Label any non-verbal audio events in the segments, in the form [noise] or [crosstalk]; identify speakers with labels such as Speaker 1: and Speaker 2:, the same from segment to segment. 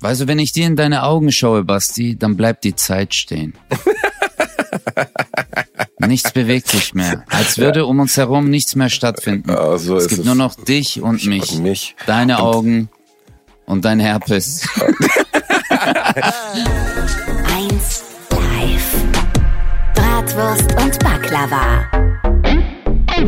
Speaker 1: Weißt du, wenn ich dir in deine Augen schaue, Basti, dann bleibt die Zeit stehen. [laughs] nichts bewegt sich mehr. Als würde um uns herum nichts mehr stattfinden.
Speaker 2: Ah, so
Speaker 1: es
Speaker 2: ist
Speaker 1: gibt
Speaker 2: es.
Speaker 1: nur noch dich und mich.
Speaker 2: Und mich.
Speaker 1: Deine Augen und dein Herpes. [laughs]
Speaker 3: 1 Live. Bratwurst und Baklava.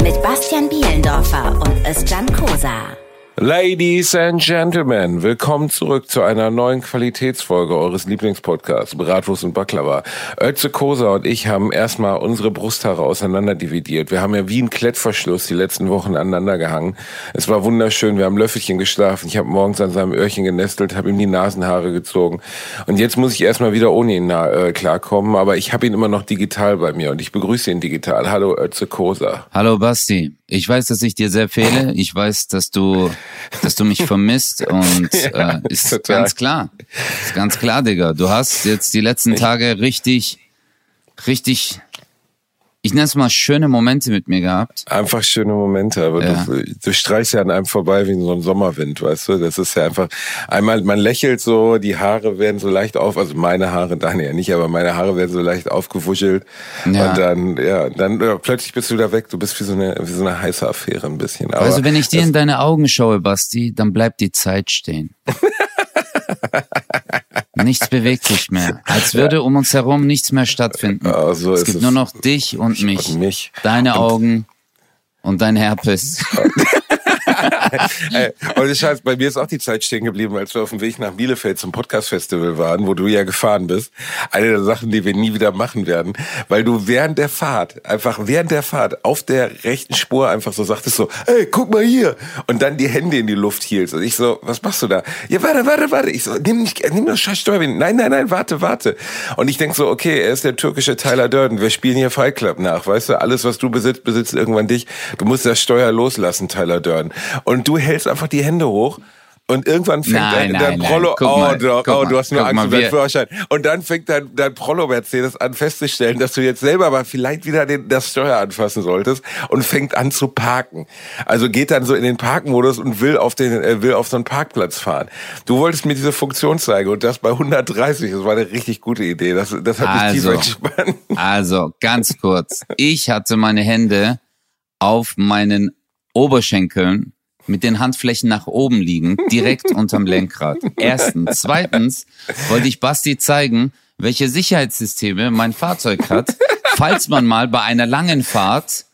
Speaker 3: Mit Bastian Bielendorfer und Özcan Kosa.
Speaker 2: Ladies and Gentlemen, willkommen zurück zu einer neuen Qualitätsfolge eures Lieblingspodcasts Bratwurst und Baklava. Ötze Kosa und ich haben erstmal unsere Brusthaare auseinander dividiert. Wir haben ja wie ein Klettverschluss die letzten Wochen aneinander gehangen. Es war wunderschön, wir haben Löffelchen geschlafen. Ich habe morgens an seinem Öhrchen genestelt, habe ihm die Nasenhaare gezogen. Und jetzt muss ich erstmal wieder ohne ihn äh, klarkommen, aber ich habe ihn immer noch digital bei mir und ich begrüße ihn digital. Hallo Ötze Kosa.
Speaker 1: Hallo Basti. Ich weiß, dass ich dir sehr fehle. Ich weiß, dass du, dass du mich vermisst und [laughs]
Speaker 2: Ja,
Speaker 1: äh, ist
Speaker 2: total.
Speaker 1: ganz klar. Ist ganz klar, Digga. Du hast jetzt die letzten Tage richtig, richtig, ich nenne es mal schöne Momente mit mir gehabt.
Speaker 2: Einfach schöne Momente, aber
Speaker 1: Ja.
Speaker 2: du, du streichst ja an einem vorbei wie so ein Sommerwind, weißt du? Das ist ja einfach, einmal, man lächelt so, die Haare werden so leicht auf, also meine Haare, deine ja nicht, aber meine Haare werden so leicht aufgewuschelt.
Speaker 1: Ja.
Speaker 2: Und dann, ja, dann ja, plötzlich bist du da weg, du bist wie so eine, wie so eine heiße Affäre ein bisschen. Aber
Speaker 1: Also wenn ich dir in deine Augen schaue, Basti, dann bleibt die Zeit stehen. [laughs] nichts bewegt sich mehr. Als würde um uns herum nichts mehr stattfinden.
Speaker 2: Ja, so
Speaker 1: es gibt
Speaker 2: es.
Speaker 1: nur noch dich und mich.
Speaker 2: Und mich.
Speaker 1: Deine Augen und dein Herpes. [laughs]
Speaker 2: Und das heißt, bei mir ist auch die Zeit stehen geblieben, als wir auf dem Weg nach Bielefeld zum Podcast-Festival waren, wo du ja gefahren bist. Eine der Sachen, die wir nie wieder machen werden, weil du während der Fahrt, einfach während der Fahrt auf der rechten Spur einfach so sagtest so, ey, guck mal hier. Und dann die Hände in die Luft hielst. Und ich so, was machst du da? Ja, warte, warte, warte. Ich so, nimm nicht, nimm das scheiß Steuerwind. Nein, nein, nein, warte, warte. Und ich denk so, okay, er ist der türkische Tyler Durden. Wir spielen hier Fight Club nach, weißt du? Alles, was du besitzt, besitzt irgendwann dich. Du musst das Steuer loslassen, Tyler Durden. Und du hältst einfach die Hände hoch. Und irgendwann fängt
Speaker 1: Nein,
Speaker 2: dein,
Speaker 1: nein,
Speaker 2: dein
Speaker 1: nein.
Speaker 2: Prollo,
Speaker 1: Guck
Speaker 2: oh,
Speaker 1: mal,
Speaker 2: doch, oh,
Speaker 1: mal,
Speaker 2: du hast nur Angst
Speaker 1: mal,
Speaker 2: um deinen
Speaker 1: wir-
Speaker 2: Führerschein. Und dann fängt dein, dein Prollo Mercedes an festzustellen, dass du jetzt selber aber vielleicht wieder den, das Steuer anfassen solltest und fängt an zu parken. Also geht dann so in den Parkmodus und will auf den, äh, will auf so einen Parkplatz fahren. Du wolltest mir diese Funktion zeigen und das bei 130. Das war eine richtig gute Idee. Das, das hat mich tief
Speaker 1: Also.
Speaker 2: entspannt.
Speaker 1: Also, ganz kurz. Ich hatte meine Hände auf meinen Oberschenkeln mit den Handflächen nach oben liegen, direkt [laughs] unterm Lenkrad. Erstens. Zweitens wollte ich Basti zeigen, welche Sicherheitssysteme mein Fahrzeug hat, falls man mal bei einer langen Fahrt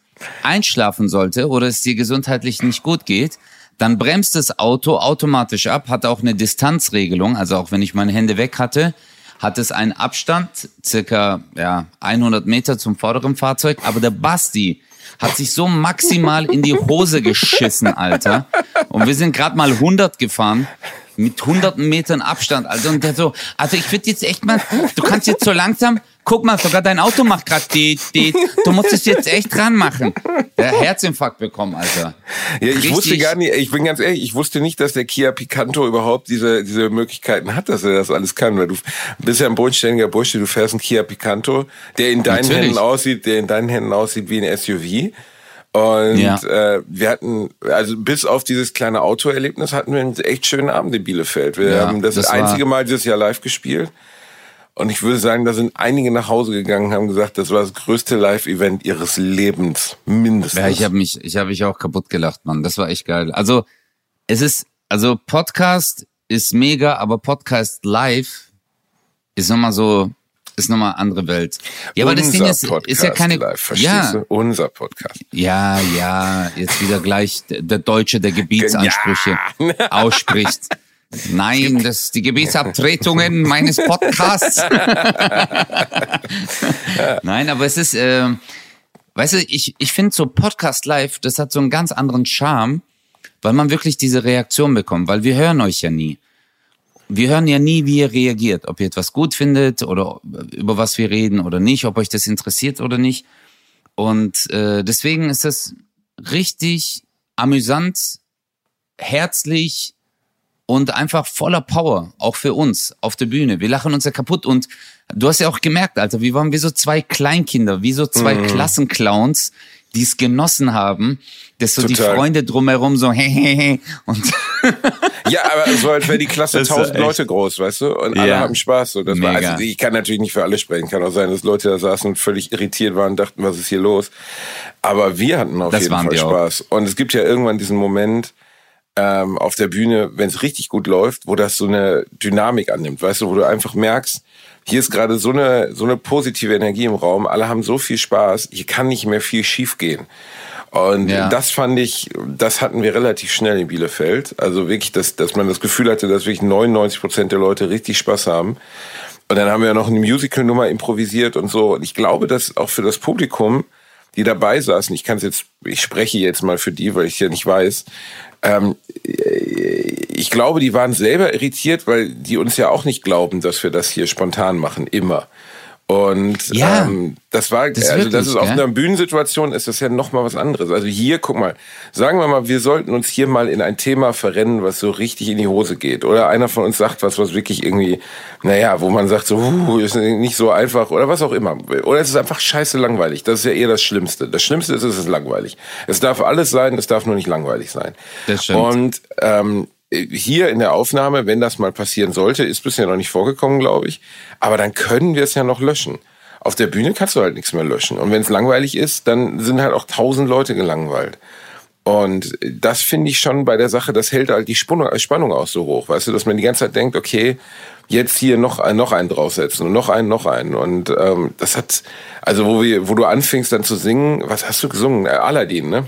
Speaker 1: einschlafen sollte oder es dir gesundheitlich nicht gut geht, dann bremst das Auto automatisch ab, hat auch eine Distanzregelung, also auch wenn ich meine Hände weg hatte, hat es einen Abstand, circa ja, 100 Meter zum vorderen Fahrzeug, aber der Basti hat sich so maximal in die Hose geschissen, Alter. Und wir sind gerade mal 100 gefahren mit hunderten Metern Abstand, Alter. Und der so, also ich würde jetzt echt mal, du kannst jetzt so langsam, guck mal, sogar dein Auto macht gerade die, die, du musst es jetzt echt dran machen. Der Herzinfarkt bekommen, Alter.
Speaker 2: Ja, ich
Speaker 1: Richtig-
Speaker 2: wusste gar nicht, ich bin ganz ehrlich, ich wusste nicht, dass der Kia Picanto überhaupt diese, diese Möglichkeiten hat, dass er das alles kann, weil du bist ja ein bodenständiger Bursche, du fährst einen Kia Picanto, der in deinen
Speaker 1: Natürlich.
Speaker 2: Händen aussieht, der in deinen Händen aussieht wie ein SUV. Und
Speaker 1: Ja.
Speaker 2: äh, wir hatten, also bis auf dieses kleine Autoerlebnis hatten wir einen echt schönen Abend in Bielefeld. Wir
Speaker 1: Ja,
Speaker 2: haben das,
Speaker 1: das
Speaker 2: einzige Mal dieses Jahr live gespielt. Und ich würde sagen, da sind einige nach Hause gegangen, haben gesagt, das war das größte Live-Event ihres Lebens. Mindestens.
Speaker 1: Ja, ich habe mich, ich habe mich auch kaputt gelacht, Mann. Das war echt geil. Also es ist, also Podcast ist mega, aber Podcast live ist nochmal so, ist nochmal andere Welt. Ja, aber das Ding ist, ist ja keine,
Speaker 2: live, verstehst
Speaker 1: ja,
Speaker 2: du? Unser Podcast.
Speaker 1: ja, ja, jetzt wieder gleich der Deutsche, der Gebietsansprüche [laughs] ausspricht. Nein, das die Gebietsabtretungen meines Podcasts. [laughs] Nein, aber es ist, äh, weißt du, ich, ich finde so Podcast live, das hat so einen ganz anderen Charme, weil man wirklich diese Reaktion bekommt, weil wir hören euch ja nie. Wir hören ja nie, wie ihr reagiert, ob ihr etwas gut findet oder über was wir reden oder nicht, ob euch das interessiert oder nicht. Und äh, deswegen ist es richtig amüsant, herzlich und einfach voller Power, auch für uns auf der Bühne. Wir lachen uns ja kaputt und du hast ja auch gemerkt, Alter, wie waren wir so zwei Kleinkinder, wie so zwei Klassenclowns, die es genossen haben, dass so die
Speaker 2: Total.
Speaker 1: Freunde drumherum so hehehe und
Speaker 2: Ja, aber so, als wäre die Klasse [laughs] tausend Leute groß, weißt du? Und alle
Speaker 1: Ja.
Speaker 2: haben Spaß. So, das war, also ich kann natürlich nicht für alle sprechen. Kann auch sein, dass Leute da saßen und völlig irritiert waren und dachten, was ist hier los? Aber wir hatten auf
Speaker 1: Das
Speaker 2: jeden Fall
Speaker 1: wir auch.
Speaker 2: Spaß. Und es gibt ja irgendwann diesen Moment, ähm, auf der Bühne, wenn es richtig gut läuft, wo das so eine Dynamik annimmt, weißt du, wo du einfach merkst, hier ist gerade so eine, so eine positive Energie im Raum, alle haben so viel Spaß, hier kann nicht mehr viel schief gehen. Und
Speaker 1: Ja.
Speaker 2: das fand ich, das hatten wir relativ schnell in Bielefeld. Also wirklich, dass, dass man das Gefühl hatte, dass wirklich 99 Prozent der Leute richtig Spaß haben. Und dann haben wir noch eine Musical-Nummer improvisiert und so. Und ich glaube, dass auch für das Publikum, die dabei saßen, ich kann es jetzt, ich spreche jetzt mal für die, weil ich ja nicht weiß, ähm, ich glaube, die waren selber irritiert, weil die uns ja auch nicht glauben, dass wir das hier spontan machen, immer. Und
Speaker 1: Ja.
Speaker 2: ähm, das war,
Speaker 1: Das
Speaker 2: also das ist auf
Speaker 1: gell?
Speaker 2: einer Bühnensituation ist das ja noch mal was anderes. Also hier, guck mal, sagen wir mal, wir sollten uns hier mal in ein Thema verrennen, was so richtig in die Hose geht. Oder einer von uns sagt was, was wirklich irgendwie, naja, wo man sagt so, uh, ist nicht so einfach oder was auch immer. Oder es ist einfach scheiße langweilig. Das ist ja eher das Schlimmste. Das Schlimmste ist, es ist langweilig. Es darf alles sein, es darf nur nicht langweilig sein.
Speaker 1: Das stimmt.
Speaker 2: Und ähm, hier in der Aufnahme, wenn das mal passieren sollte, ist bisher noch nicht vorgekommen, glaube ich. Aber dann können wir es ja noch löschen. Auf der Bühne kannst du halt nichts mehr löschen. Und wenn es langweilig ist, dann sind halt auch tausend Leute gelangweilt. Und das finde ich schon bei der Sache, das hält halt die Spannung, auch so hoch, weißt du, dass man die ganze Zeit denkt, okay, jetzt hier noch, ein- noch einen draufsetzen und noch einen, noch einen. Und ähm, das hat, also wo wir, wo du anfingst dann zu singen, was hast du gesungen? Äh, Aladdin, ne?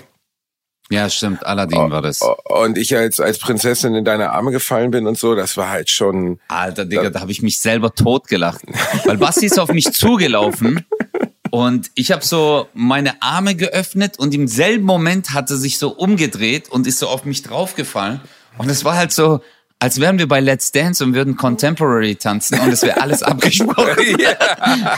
Speaker 1: Ja, stimmt. Aladdin war das.
Speaker 2: Und ich als, als Prinzessin in deine Arme gefallen bin und so, das war halt schon.
Speaker 1: Alter, Digga, da habe ich mich selber totgelacht. Weil Basti ist auf mich zugelaufen und ich habe so meine Arme geöffnet und im selben Moment hat er sich so umgedreht und ist so auf mich draufgefallen. Und es war halt so, als wären wir bei Let's Dance und würden Contemporary tanzen und es wäre alles [laughs] abgesprochen.
Speaker 2: Ja.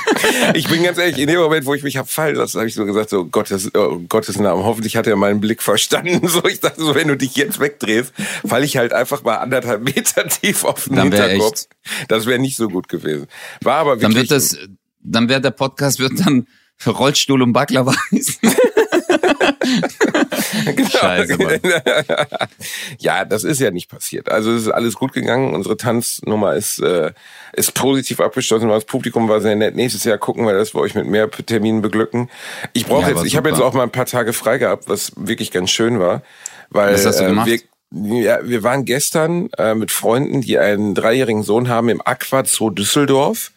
Speaker 2: Ich bin ganz ehrlich, in dem Moment, wo ich mich hab fallen lassen, habe ich so gesagt, so Gottes, oh, Gottes Namen, hoffentlich hat er meinen Blick verstanden. [laughs] So, ich dachte so, wenn du dich jetzt wegdrehst, falle ich halt einfach mal anderthalb Meter tief auf den
Speaker 1: Dann wär
Speaker 2: Hinterkopf. Das wäre nicht so gut gewesen. War aber
Speaker 1: Dann
Speaker 2: wirklich.
Speaker 1: wird das, dann wird der Podcast wird dann Rollstuhl und Baklava [laughs] heißen. [laughs]
Speaker 2: Genau.
Speaker 1: Scheiße, Mann. [laughs]
Speaker 2: ja, das ist ja nicht passiert. Also es ist alles gut gegangen. Unsere Tanznummer ist, äh, ist positiv abgeschlossen. Das Publikum war sehr nett. Nächstes Jahr gucken wir, dass wir euch mit mehr Terminen beglücken. Ich brauche
Speaker 1: Ja,
Speaker 2: jetzt, ich habe jetzt auch mal ein paar Tage frei gehabt, was wirklich ganz schön war. Weil
Speaker 1: Was hast du
Speaker 2: äh,
Speaker 1: gemacht?
Speaker 2: wir ja, wir waren gestern äh, mit Freunden, die einen dreijährigen Sohn haben, im Aqua Zoo Düsseldorf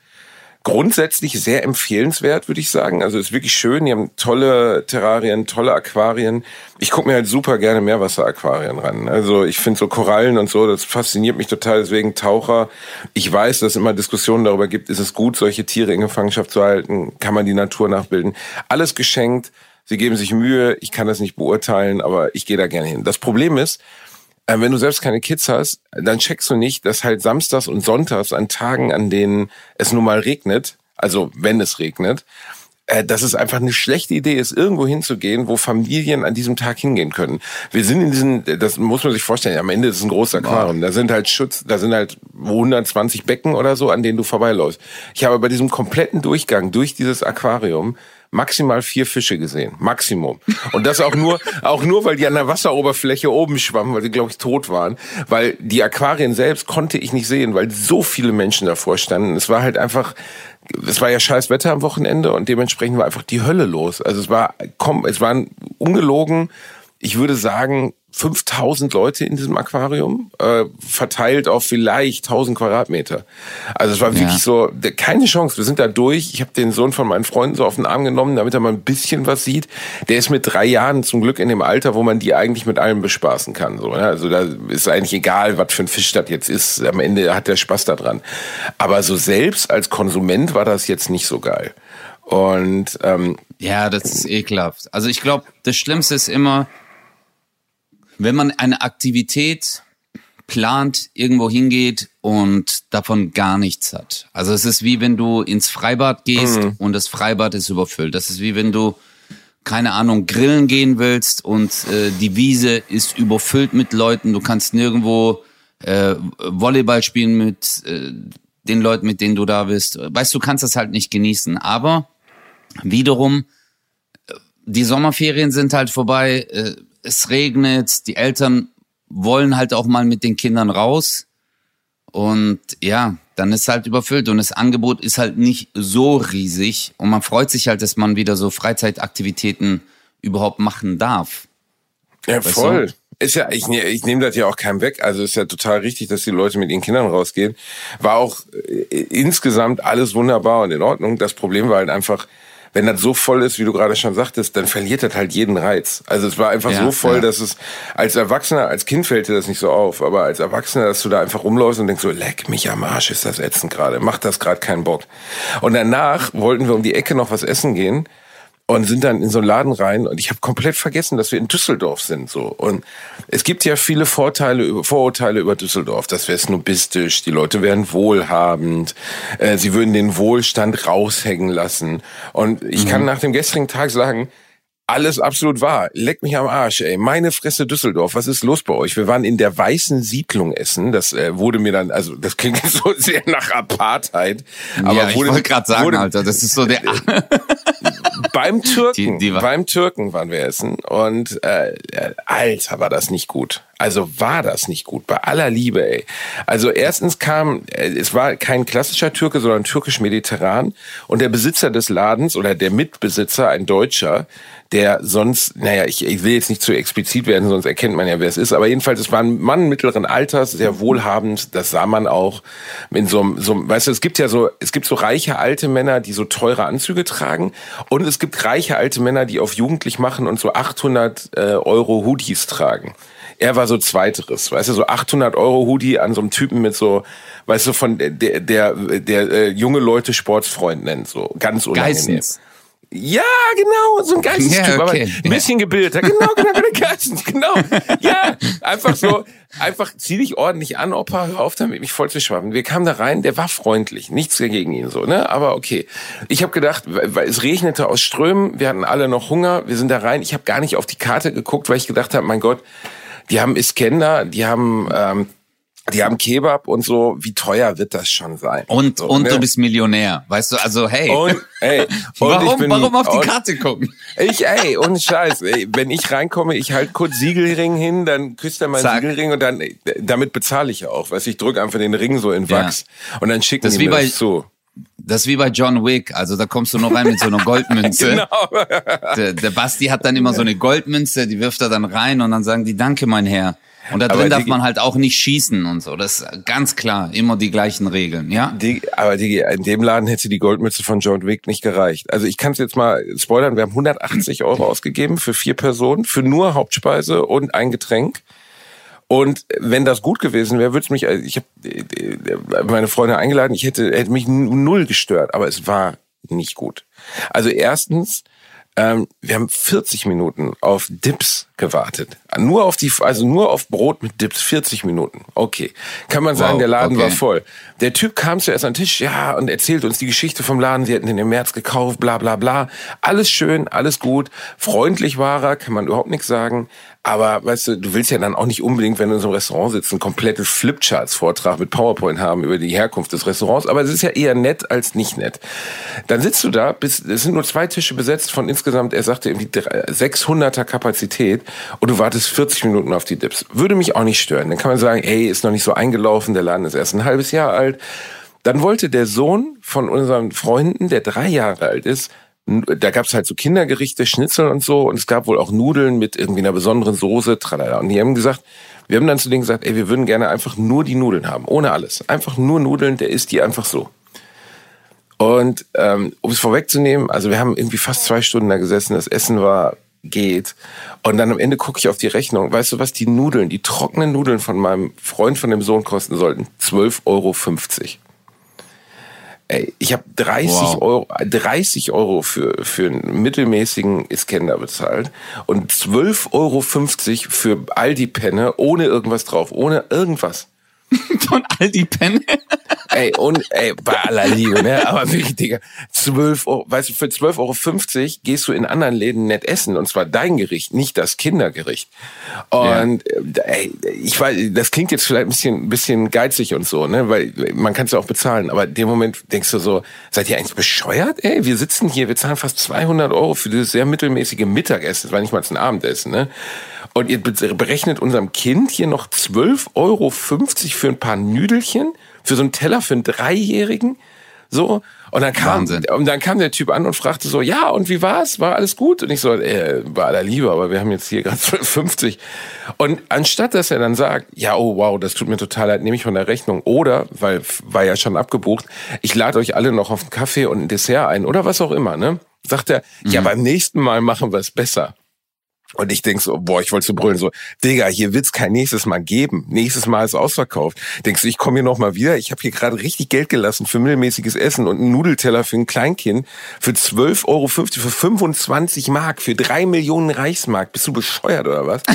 Speaker 2: grundsätzlich sehr empfehlenswert, würde ich sagen. Also ist wirklich schön. Die haben tolle Terrarien, tolle Aquarien. Ich gucke mir halt super gerne Meerwasseraquarien ran. Also ich finde so Korallen und so, das fasziniert mich total. Deswegen Taucher. Ich weiß, dass es immer Diskussionen darüber gibt, ist es gut, solche Tiere in Gefangenschaft zu halten? Kann man die Natur nachbilden? Alles geschenkt. Sie geben sich Mühe. Ich kann das nicht beurteilen, aber ich gehe da gerne hin. Das Problem ist, äh, wenn du selbst keine Kids hast, dann checkst du nicht, dass halt samstags und sonntags an Tagen, an denen es nun mal regnet, also wenn es regnet, äh, dass es einfach eine schlechte Idee ist, irgendwo hinzugehen, wo Familien an diesem Tag hingehen können. Wir sind in diesen, das muss man sich vorstellen, am Ende ist es ein großes Aquarium. Da sind halt Schutz, da sind halt 120 Becken oder so, an denen du vorbeiläufst. Ich habe bei diesem kompletten Durchgang durch dieses Aquarium maximal vier Fische gesehen. Maximum. Und das auch nur, auch nur, weil die an der Wasseroberfläche oben schwammen, weil die, glaube ich, tot waren. Weil die Aquarien selbst konnte ich nicht sehen, weil so viele Menschen davor standen. Es war halt einfach, es war ja scheiß Wetter am Wochenende und dementsprechend war einfach die Hölle los. Also es war, komm, es waren ungelogen, ich würde sagen, 5000 Leute in diesem Aquarium, äh, verteilt auf vielleicht 1000 Quadratmeter. Also es war
Speaker 1: Ja.
Speaker 2: wirklich so, keine Chance. Wir sind da durch. Ich habe den Sohn von meinen Freunden so auf den Arm genommen, damit er mal ein bisschen was sieht. Der ist mit drei Jahren zum Glück in dem Alter, wo man die eigentlich mit allem bespaßen kann. So, ne? Also da ist eigentlich egal, was für ein Fisch das jetzt ist. Am Ende hat der Spaß daran. Aber so selbst als Konsument war das jetzt nicht so geil. Und ähm,
Speaker 1: Ja, das ist ekelhaft. Also ich glaube, das Schlimmste ist immer, wenn man eine Aktivität plant, irgendwo hingeht und davon gar nichts hat. Also es ist wie wenn du ins Freibad gehst und das Freibad ist überfüllt. Das ist wie wenn du keine Ahnung, grillen gehen willst und äh, die Wiese ist überfüllt mit Leuten, du kannst nirgendwo äh, Volleyball spielen mit äh, den Leuten, mit denen du da bist. Weißt du, kannst das halt nicht genießen. Aber wiederum, äh, die Sommerferien sind halt vorbei, äh, es regnet, die Eltern wollen halt auch mal mit den Kindern raus. Und ja, dann ist halt überfüllt und das Angebot ist halt nicht so riesig und man freut sich halt, dass man wieder so Freizeitaktivitäten überhaupt machen darf.
Speaker 2: Ja,
Speaker 1: Weißt
Speaker 2: voll.
Speaker 1: du?
Speaker 2: Ist ja, ich, ne- ich nehme das ja auch keinem weg. Also ist ja total richtig, dass die Leute mit ihren Kindern rausgehen. War auch äh, insgesamt alles wunderbar und in Ordnung. Das Problem war halt einfach, wenn das so voll ist, wie du gerade schon sagtest, dann verliert das halt jeden Reiz. Also es war einfach
Speaker 1: Ja,
Speaker 2: so voll,
Speaker 1: ja.
Speaker 2: dass es als Erwachsener, als Kind fällt dir das nicht so auf, aber als Erwachsener, dass du da einfach rumläufst und denkst so, leck mich am Arsch, ist das ätzend gerade, macht das gerade keinen Bock. Und danach wollten wir um die Ecke noch was essen gehen und sind dann in so einen Laden rein und ich habe komplett vergessen, dass wir in Düsseldorf sind so. Und es gibt ja viele Vorteile Vorurteile über Düsseldorf, das wäre snobistisch, die Leute wären wohlhabend, äh, sie würden den Wohlstand raushängen lassen. Und ich kann nach dem gestrigen Tag sagen, alles absolut wahr. Leck mich am Arsch, ey. Meine Fresse Düsseldorf. Was ist los bei euch? Wir waren in der weißen Siedlung essen. Das äh, wurde mir dann, also das klingt [laughs] so sehr nach Apartheid. Aber
Speaker 1: ja, ich
Speaker 2: wurde,
Speaker 1: wollte gerade sagen,
Speaker 2: wurde,
Speaker 1: Alter, das ist so der. [laughs]
Speaker 2: beim Türken,
Speaker 1: Die- die war-
Speaker 2: beim Türken waren wir essen und äh, Alter, war das nicht gut. Also war das nicht gut, bei aller Liebe, ey. Also erstens kam, äh, es war kein klassischer Türke, sondern türkisch-mediterran und der Besitzer des Ladens oder der Mitbesitzer, ein Deutscher, der sonst, naja, ich, ich will jetzt nicht zu explizit werden, sonst erkennt man ja, wer es ist, aber jedenfalls, es war ein Mann mittleren Alters, sehr wohlhabend, das sah man auch in so einem, so, weißt du, es gibt ja so, es gibt so reiche alte Männer, die so teure Anzüge tragen und es gibt reiche alte Männer, die auf jugendlich machen und so 800 äh, Euro Hoodies tragen. Er war so zweiteres, weißt du, so 800 Euro Hoodie an so einem Typen mit so, weißt du, von der, der, der, der äh, junge Leute Sportsfreund nennt, so ganz unangenehm.
Speaker 1: Geissens.
Speaker 2: Ja, genau, so ein Geistestyp,
Speaker 1: Ja,
Speaker 2: aber
Speaker 1: okay.
Speaker 2: ein bisschen gebildeter. Genau, genau, genau, Geistens, genau. Ja, einfach so, einfach zieh dich ordentlich an, Opa, hör auf damit, mich voll zu schwappen. Wir kamen da rein, der war freundlich, nichts gegen ihn so, ne? Aber okay. Ich habe gedacht, weil es regnete aus Strömen, wir hatten alle noch Hunger, wir sind da rein. Ich habe gar nicht auf die Karte geguckt, weil ich gedacht habe, mein Gott, die haben Iskender, die haben ähm, die haben Kebab und so, wie teuer wird das schon sein?
Speaker 1: Und,
Speaker 2: so,
Speaker 1: und
Speaker 2: ne?
Speaker 1: du bist Millionär. Weißt du, also hey.
Speaker 2: und, ey, [laughs]
Speaker 1: warum,
Speaker 2: bin,
Speaker 1: warum auf die Karte gucken?
Speaker 2: Ich, ey, ohne Scheiß, ey, wenn ich reinkomme, ich halt kurz Siegelring hin, dann küsst er meinen
Speaker 1: Zack.
Speaker 2: Siegelring und dann, ey, damit bezahle ich ja auch, weißt du, ich drücke einfach den Ring so in
Speaker 1: Ja.
Speaker 2: Wachs und dann schicken
Speaker 1: Das
Speaker 2: die
Speaker 1: wie
Speaker 2: mir
Speaker 1: bei-
Speaker 2: das zu.
Speaker 1: Das ist wie bei John Wick. Also da kommst du nur rein mit so einer [laughs] Goldmünze.
Speaker 2: Genau.
Speaker 1: der, der Basti hat dann immer so eine Goldmünze, die wirft er dann rein und dann sagen die, danke mein Herr. Und da
Speaker 2: Aber
Speaker 1: drin darf
Speaker 2: Digi-
Speaker 1: man halt auch nicht schießen und so. Das ist ganz klar, immer die gleichen Regeln, ja?
Speaker 2: Die, aber Digi, in dem Laden hätte die Goldmütze von John Wick nicht gereicht. Also ich kann es jetzt mal spoilern, wir haben 180 Euro ausgegeben für vier Personen, für nur Hauptspeise und ein Getränk. Und wenn das gut gewesen wäre, würde es mich, also ich habe meine Freunde eingeladen, ich hätte, hätte mich null gestört, aber es war nicht gut. Also erstens, ähm, wir haben 40 Minuten auf Dips gewartet. Nur auf die, also nur auf Brot mit Dips, 40 Minuten. Okay. Kann man sagen,
Speaker 1: Wow,
Speaker 2: der Laden
Speaker 1: okay.
Speaker 2: war voll. Der Typ kam zuerst an den Tisch, ja, und erzählt uns die Geschichte vom Laden. Sie hätten den im März gekauft, bla, bla, bla. Alles schön, alles gut. Freundlich war er, kann man überhaupt nichts sagen. Aber, weißt du, du willst ja dann auch nicht unbedingt, wenn du in so einem Restaurant sitzt, einen kompletten Flipcharts-Vortrag mit PowerPoint haben über die Herkunft des Restaurants. Aber es ist ja eher nett als nicht nett. Dann sitzt du da, bis, es sind nur zwei Tische besetzt von insgesamt, er sagte irgendwie drei- 600er Kapazität und du wartest 40 Minuten auf die Dips. Würde mich auch nicht stören. Dann kann man sagen, ey, ist noch nicht so eingelaufen, der Laden ist erst ein halbes Jahr alt. Dann wollte der Sohn von unseren Freunden, der drei Jahre alt ist, da gab's halt so Kindergerichte, Schnitzel und so, und es gab wohl auch Nudeln mit irgendwie einer besonderen Soße, tralala. Und die haben gesagt, wir haben dann zu denen gesagt, ey, wir würden gerne einfach nur die Nudeln haben, ohne alles. Einfach nur Nudeln, der isst die einfach so. Und ähm, um es vorwegzunehmen, also wir haben irgendwie fast zwei Stunden da gesessen, das Essen war geht. Und dann am Ende gucke ich auf die Rechnung. Weißt du, was die Nudeln, die trockenen Nudeln von meinem Freund von dem Sohn kosten sollten? 12,50 Euro. Ey, ich habe 30
Speaker 1: Wow.
Speaker 2: Euro, 30 Euro für, für einen mittelmäßigen Iskender bezahlt und 12,50 Euro für Aldi-Penne ohne irgendwas drauf, ohne irgendwas. [laughs]
Speaker 1: Von Aldi Penne.
Speaker 2: Ey, und ey, bei aller Liebe, ne? Aber wirklich, Digga, 12 Euro, weißt du, für 12,50 Euro gehst du in anderen Läden nett essen. Und zwar dein Gericht, nicht das Kindergericht. Und äh, ey, ich weiß, das klingt jetzt vielleicht ein bisschen, ein bisschen geizig und so, ne? Weil man kann es ja auch bezahlen. Aber in dem Moment denkst du so, seid ihr eigentlich bescheuert? Ey, wir sitzen hier, wir zahlen fast 200 Euro für dieses sehr mittelmäßige Mittagessen. Das war nicht mal ein Abendessen, ne? Und ihr berechnet unserem Kind hier noch 12,50 Euro für ein paar Nüdelchen, für so einen Teller für einen Dreijährigen. So, und dann kam, und dann kam der Typ an und fragte so, ja, und wie war's? War alles gut? Und ich so, äh, war aller Liebe, aber wir haben jetzt hier gerade 50. Und anstatt, dass er dann sagt, ja, oh wow, das tut mir total leid, nehme ich von der Rechnung. Oder, weil war ja schon abgebucht, ich lade euch alle noch auf einen Kaffee und ein Dessert ein oder was auch immer, ne? Sagt er, mhm. ja, beim nächsten Mal machen wir es besser. Und ich denk so, boah, ich wollte so brüllen, so, Digga, hier wird's kein nächstes Mal geben. Nächstes Mal ist ausverkauft. Denkst du, ich komme hier noch mal wieder? Ich habe hier gerade richtig Geld gelassen für mittelmäßiges Essen und einen Nudelteller für ein Kleinkind für 12,50 Euro, für 25 Mark, für drei Millionen Reichsmark. Bist du bescheuert oder was? [laughs]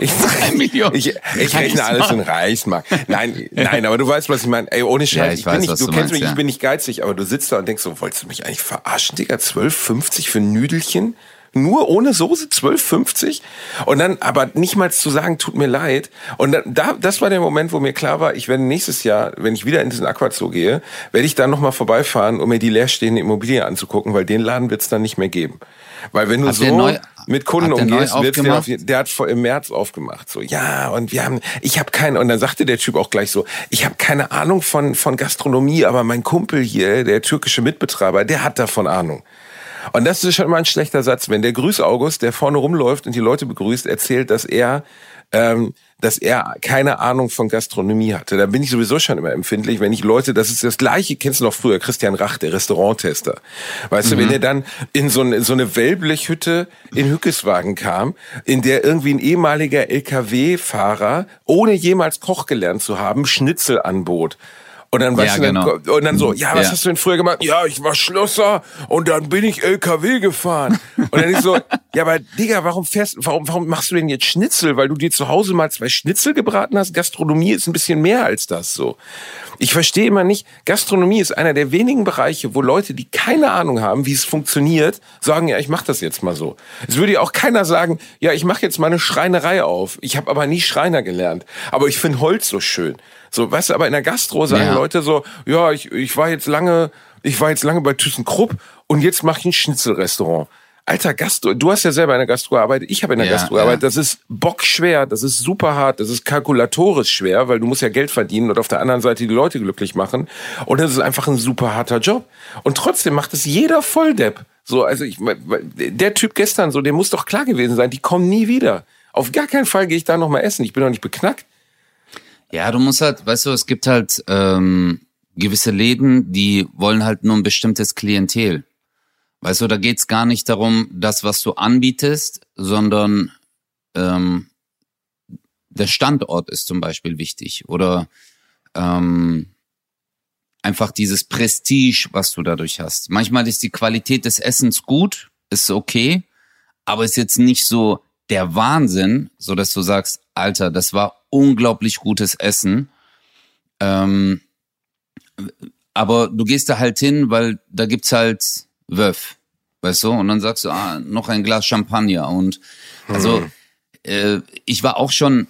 Speaker 2: Ich, ich, ich, ich rechne alles in Reichsmark. Nein, nein, aber du weißt, was ich meine. Ey, ohne Scheiß, ja, ich, ich weiß, bin nicht, du, du kennst meinst, mich, ja. ich bin nicht geizig, aber du sitzt da und denkst so, wolltest du mich eigentlich verarschen, Digga? 12,50 für ein Nüdelchen? Nur ohne Soße 12,50 und dann aber nicht mal zu sagen, tut mir leid. Und da, das war der Moment, wo mir klar war, ich werde nächstes Jahr, wenn ich wieder in diesen Aquazoo gehe, werde ich da nochmal vorbeifahren, um mir die leerstehende Immobilie anzugucken, weil den Laden wird es dann nicht mehr geben. Weil wenn du hat so neu, mit Kunden umgehst, wird der, auf, der hat vor im März aufgemacht. So, ja, und wir haben, ich habe keine, und dann sagte der Typ auch gleich so, ich habe keine Ahnung von, von Gastronomie, aber mein Kumpel hier, der türkische Mitbetreiber, der hat davon Ahnung. Und das ist schon mal ein schlechter Satz. Wenn der Grüß August, der vorne rumläuft und die Leute begrüßt, erzählt, dass er ähm, dass er keine Ahnung von Gastronomie hatte. Da bin ich sowieso schon immer empfindlich, wenn ich Leute, das ist das Gleiche, kennst du noch früher, Christian Rach, der Restauranttester. Weißt mhm. du, wenn mhm. er dann in so eine, so eine Wellblechhütte in Hückeswagen kam, in der irgendwie ein ehemaliger LKW-Fahrer, ohne jemals Koch gelernt zu haben, Schnitzel anbot. Und dann, weißt ja, du, dann, genau. und dann so, ja, was ja. hast du denn früher gemacht? Ja, ich war Schlosser und dann bin ich LKW gefahren. Und dann ist so, ja, aber Digga, warum fährst, warum, warum machst du denn jetzt Schnitzel? Weil du dir zu Hause mal zwei Schnitzel gebraten hast? Gastronomie ist ein bisschen mehr als das, so. Ich verstehe immer nicht, Gastronomie ist einer der wenigen Bereiche, wo Leute, die keine Ahnung haben, wie es funktioniert, sagen, ja, ich mach das jetzt mal so. Es würde ja auch keiner sagen, ja, ich mache jetzt mal eine Schreinerei auf. Ich habe aber nie Schreiner gelernt. Aber ich finde Holz so schön. So, weißt du, aber in der Gastro sagen ja. Leute so, ja, ich, ich war jetzt lange, ich war jetzt lange bei ThyssenKrupp und jetzt mache ich ein Schnitzelrestaurant. Alter Gastro, du hast ja selber in der Gastro gearbeitet, ich habe in der ja, Gastro gearbeitet. Ja. Das ist bockschwer, das ist super hart, das ist kalkulatorisch schwer, weil du musst ja Geld verdienen und auf der anderen Seite die Leute glücklich machen. Und das ist einfach ein super harter Job. Und trotzdem macht es jeder Volldepp. So, also ich, der Typ gestern, so, der muss doch klar gewesen sein, die kommen nie wieder. Auf gar keinen Fall gehe ich da noch mal essen. Ich bin doch nicht beknackt.
Speaker 1: Ja, du musst halt, weißt du, es gibt halt ähm, gewisse Läden, die wollen halt nur ein bestimmtes Klientel. Weißt du, da geht's gar nicht darum, das, was du anbietest, sondern ähm, der Standort ist zum Beispiel wichtig oder ähm, einfach dieses Prestige, was du dadurch hast. Manchmal ist die Qualität des Essens gut, ist okay, aber ist jetzt nicht so der Wahnsinn, so dass du sagst, Alter, das war unglaublich gutes Essen. Ähm, aber du gehst da halt hin, weil da gibt's halt Wöff, weißt du? Und dann sagst du, ah, noch ein Glas Champagner. Und also hm. äh, ich war auch schon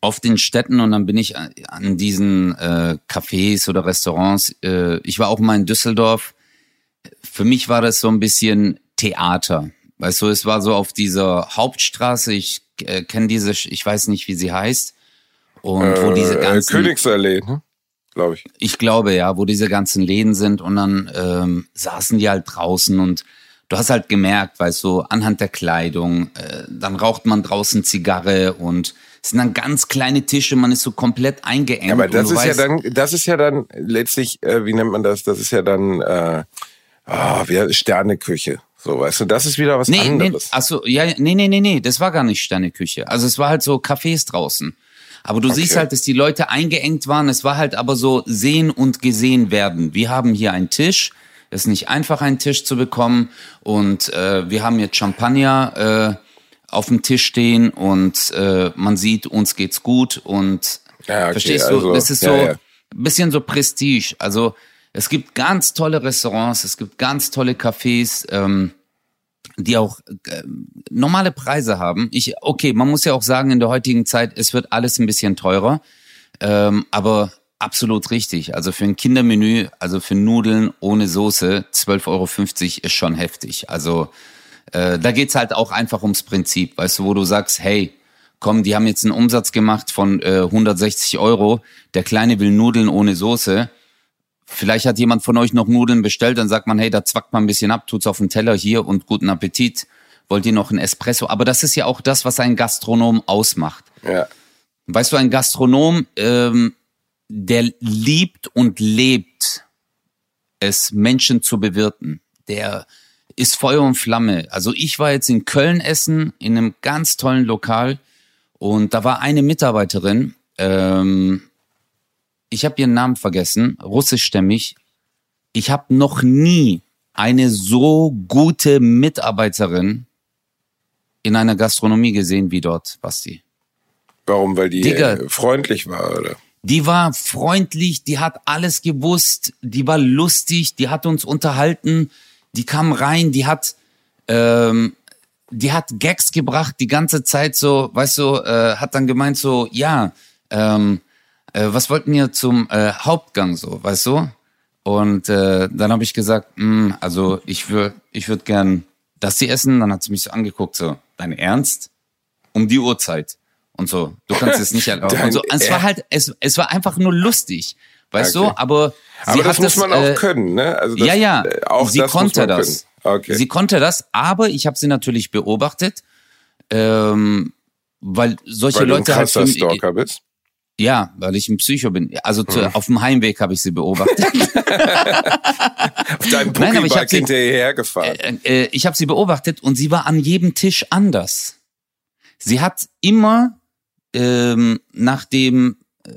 Speaker 1: auf den Städten und dann bin ich an diesen äh, Cafés oder Restaurants. Äh, ich war auch mal in Düsseldorf. Für mich war das so ein bisschen Theater. Weißt du, es war so auf dieser Hauptstraße. Ich äh, kenne diese, ich weiß nicht, wie sie heißt. Und äh, wo diese ganzen.
Speaker 2: Königsallee, ne? Glaube ich.
Speaker 1: Ich glaube, ja, wo diese ganzen Läden sind und dann ähm, saßen die halt draußen und du hast halt gemerkt, weißt du, anhand der Kleidung, äh, dann raucht man draußen Zigarre und es sind dann ganz kleine Tische, man ist so komplett eingeengt. Ja,
Speaker 2: aber das ist weißt, ja dann, das ist ja dann letztlich, äh, wie nennt man das? Das ist ja dann äh, oh, wie, Sterneküche. So, weißt du, das ist wieder was nee, anderes.
Speaker 1: Nee, achso, ja, nee, nee, nee, nee, das war gar nicht Sterneküche. Also es war halt so Cafés draußen. Aber du okay. siehst halt, dass die Leute eingeengt waren. Es war halt aber so sehen und gesehen werden. Wir haben hier einen Tisch. Es ist nicht einfach, einen Tisch zu bekommen. Und äh, wir haben jetzt Champagner äh, auf dem Tisch stehen und äh, man sieht, uns geht's gut. Und ja, okay, verstehst du, also, das ist so ja, ja. ein bisschen so Prestige. Also es gibt ganz tolle Restaurants, es gibt ganz tolle Cafés, ähm, die auch äh, normale Preise haben. Ich, okay, man muss ja auch sagen, in der heutigen Zeit, es wird alles ein bisschen teurer, ähm, aber absolut richtig. Also für ein Kindermenü, also für Nudeln ohne Soße, 12,50 Euro ist schon heftig. Also äh, da geht's halt auch einfach ums Prinzip, weißt du, wo du sagst, hey, komm, die haben jetzt einen Umsatz gemacht von äh, 160 Euro, der Kleine will Nudeln ohne Soße. Vielleicht hat jemand von euch noch Nudeln bestellt, dann sagt man, hey, da zwackt man ein bisschen ab, tut's auf den Teller hier und guten Appetit. Wollt ihr noch ein Espresso? Aber das ist ja auch das, was ein Gastronom ausmacht.
Speaker 2: Ja.
Speaker 1: Weißt du, ein Gastronom, ähm, der liebt und lebt es, Menschen zu bewirten. Der ist Feuer und Flamme. Also ich war jetzt in Köln essen, in einem ganz tollen Lokal. Und da war eine Mitarbeiterin, ähm, ich habe ihren Namen vergessen, russischstämmig. Ich habe noch nie eine so gute Mitarbeiterin in einer Gastronomie gesehen wie dort, Basti.
Speaker 2: Warum? Weil die
Speaker 1: Digga.
Speaker 2: äh, freundlich war, oder?
Speaker 1: Die war freundlich, die hat alles gewusst, die war lustig, die hat uns unterhalten, die kam rein, die hat, ähm, die hat Gags gebracht die ganze Zeit so, weißt du, äh, hat dann gemeint so, ja, ähm, äh, was wollten ihr zum äh, Hauptgang so, weißt du? Und äh, dann habe ich gesagt, mh, also ich würde, ich würde gern das sie essen. Dann hat sie mich so angeguckt, so, dein Ernst? Um die Uhrzeit und so. Du kannst es nicht [laughs] erlauben.
Speaker 2: Dein
Speaker 1: Und so. Es war halt, es, es war einfach nur lustig, weißt
Speaker 2: Okay.
Speaker 1: du? Aber sie
Speaker 2: Aber das
Speaker 1: hat
Speaker 2: muss man auch
Speaker 1: äh,
Speaker 2: können, ne? Also das,
Speaker 1: ja, ja.
Speaker 2: äh, Auch
Speaker 1: sie
Speaker 2: das
Speaker 1: konnte das.
Speaker 2: Okay.
Speaker 1: Sie konnte das, aber ich habe sie natürlich beobachtet, ähm, weil solche
Speaker 2: Weil du ein
Speaker 1: Leute halt für,
Speaker 2: Stalker bist.
Speaker 1: Ja, weil ich ein Psycho bin. Also zu, auf dem Heimweg habe ich sie beobachtet. [laughs]
Speaker 2: Auf deinem Pokébike
Speaker 1: sie-
Speaker 2: hinterher gefahren.
Speaker 1: äh, äh, ich habe sie beobachtet und sie war an jedem Tisch anders. Sie hat immer ähm, nach dem äh,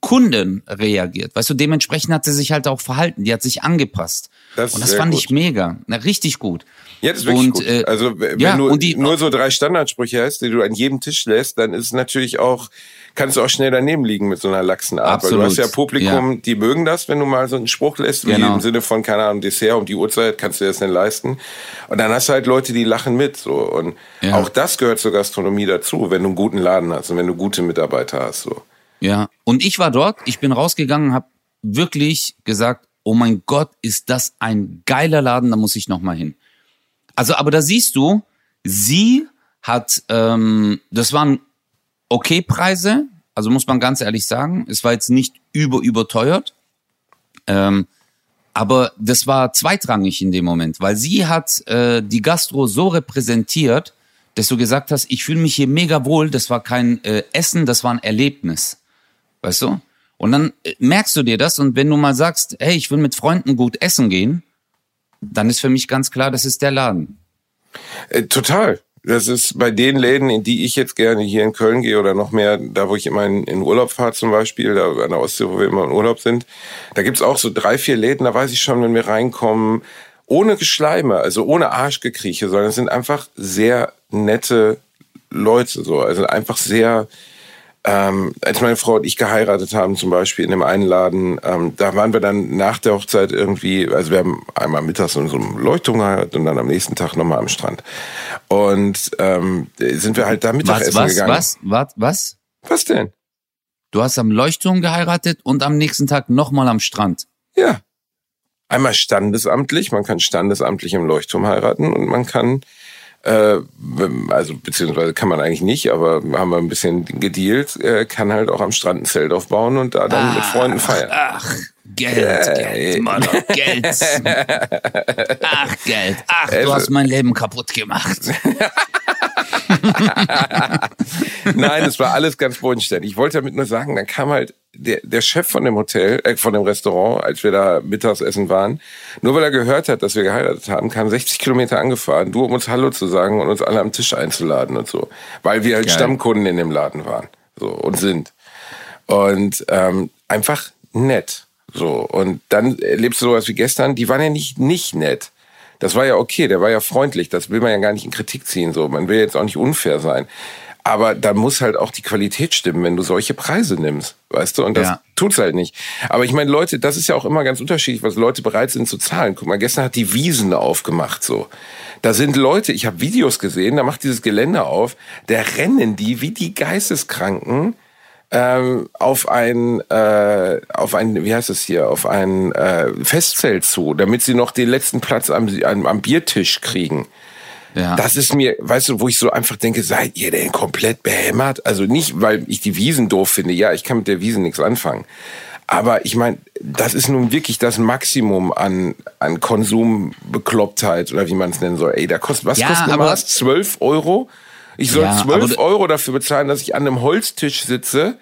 Speaker 1: Kunden reagiert. Weißt du, dementsprechend hat sie sich halt auch verhalten. Die hat sich angepasst.
Speaker 2: Das
Speaker 1: und das fand
Speaker 2: gut.
Speaker 1: ich mega. Na, richtig gut.
Speaker 2: Ja, das ist wirklich
Speaker 1: und,
Speaker 2: gut.
Speaker 1: äh,
Speaker 2: also wenn
Speaker 1: ja,
Speaker 2: du
Speaker 1: die-
Speaker 2: nur so drei Standardsprüche hast, die du an jedem Tisch lässt, dann ist es natürlich auch, kannst du auch schnell daneben liegen mit so einer laxen Art. Weil du
Speaker 1: Absolut.
Speaker 2: hast ja Publikum, die mögen das, wenn du mal so einen Spruch lässt, wie
Speaker 1: Genau.
Speaker 2: im Sinne von, keine Ahnung, Dessert um die Uhrzeit, kannst du dir das denn leisten? Und dann hast du halt Leute, die lachen mit. so Und
Speaker 1: Ja.
Speaker 2: auch das gehört zur Gastronomie dazu, wenn du einen guten Laden hast und wenn du gute Mitarbeiter hast. so.
Speaker 1: Ja, und ich war dort, ich bin rausgegangen, habe wirklich gesagt, oh mein Gott, ist das ein geiler Laden, da muss ich noch mal hin. Also, aber da siehst du, sie hat, ähm, das waren okay Preise, also muss man ganz ehrlich sagen, es war jetzt nicht über überteuert, ähm, aber das war zweitrangig in dem Moment, weil sie hat äh, die Gastro so repräsentiert, dass du gesagt hast, ich fühle mich hier mega wohl, das war kein äh, Essen, das war ein Erlebnis. Weißt du? Und dann äh, merkst du dir das und wenn du mal sagst, hey, ich will mit Freunden gut essen gehen, dann ist für mich ganz klar, das ist der Laden.
Speaker 2: Äh, total. Das ist bei den Läden, in die ich jetzt gerne hier in Köln gehe oder noch mehr, da wo ich immer in, in Urlaub fahre zum Beispiel, da an der Ostsee, wo wir immer in Urlaub sind, da gibt's auch so drei, vier Läden, da weiß ich schon, wenn wir reinkommen, ohne Geschleime, also ohne Arschgekrieche, sondern es sind einfach sehr nette Leute, so, also einfach sehr, ähm, als meine Frau und ich geheiratet haben, zum Beispiel in dem einen Laden, ähm, da waren wir dann nach der Hochzeit irgendwie, also wir haben einmal mittags in so einem Leuchtturm geheiratet und dann am nächsten Tag nochmal am Strand. Und ähm, sind wir halt da
Speaker 1: Was,
Speaker 2: Mittagessen
Speaker 1: was,
Speaker 2: gegangen.
Speaker 1: was, was, was?
Speaker 2: Was denn?
Speaker 1: Du hast am Leuchtturm geheiratet und am nächsten Tag nochmal am Strand.
Speaker 2: Ja. Einmal standesamtlich, man kann standesamtlich im Leuchtturm heiraten und man kann, äh, also beziehungsweise kann man eigentlich nicht, aber haben wir ein bisschen gedealt, äh, kann halt auch am Strand ein Zelt aufbauen und da dann mit Freunden feiern.
Speaker 1: Ach, Geld, Geld, Mann, Geld. Ach, Geld. Ach, du hast mein Leben kaputt gemacht. [laughs] [laughs]
Speaker 2: Nein, es war alles ganz bodenständig. Ich wollte damit nur sagen, dann kam halt der, der Chef von dem Hotel, äh, von dem Restaurant, als wir da Mittagsessen waren, nur weil er gehört hat, dass wir geheiratet haben, kam 60 Kilometer angefahren, nur um uns Hallo zu sagen und uns alle am Tisch einzuladen und so. Weil wir halt
Speaker 1: Geil.
Speaker 2: Stammkunden in dem Laden waren. So, und sind. Und ähm, einfach nett. So. Und dann erlebst du sowas wie gestern, die waren ja nicht, nicht nett. Das war ja okay, der war ja freundlich, das will man ja gar nicht in Kritik ziehen. So, man will jetzt auch nicht unfair sein. Aber da muss halt auch die Qualität stimmen, wenn du solche Preise nimmst, weißt du? Und das
Speaker 1: Ja.
Speaker 2: tut's halt nicht. Aber ich meine, Leute, das ist ja auch immer ganz unterschiedlich, was Leute bereit sind zu zahlen. Guck mal, gestern hat die Wiesen aufgemacht, so. Da sind Leute, ich habe Videos gesehen, da macht dieses Geländer auf, da rennen die wie die Geisteskranken ähm, auf ein, äh, auf ein, wie heißt es hier, auf ein äh, Festzelt zu, damit sie noch den letzten Platz am, am, am Biertisch kriegen.
Speaker 1: Ja.
Speaker 2: Das ist mir, weißt du, wo ich so einfach denke, seid ihr denn komplett behämmert? Also nicht, weil ich die Wiesen doof finde. Ja, ich kann mit der Wiesen nichts anfangen. Aber ich meine, das ist nun wirklich das Maximum an, an Konsumbeklopptheit oder wie man es nennen soll. Ey, da kostet, was
Speaker 1: Ja,
Speaker 2: kostet
Speaker 1: aber-
Speaker 2: Maß? 12 Euro? Ich soll
Speaker 1: Ja,
Speaker 2: 12
Speaker 1: du-
Speaker 2: Euro dafür bezahlen, dass ich an einem Holztisch sitze,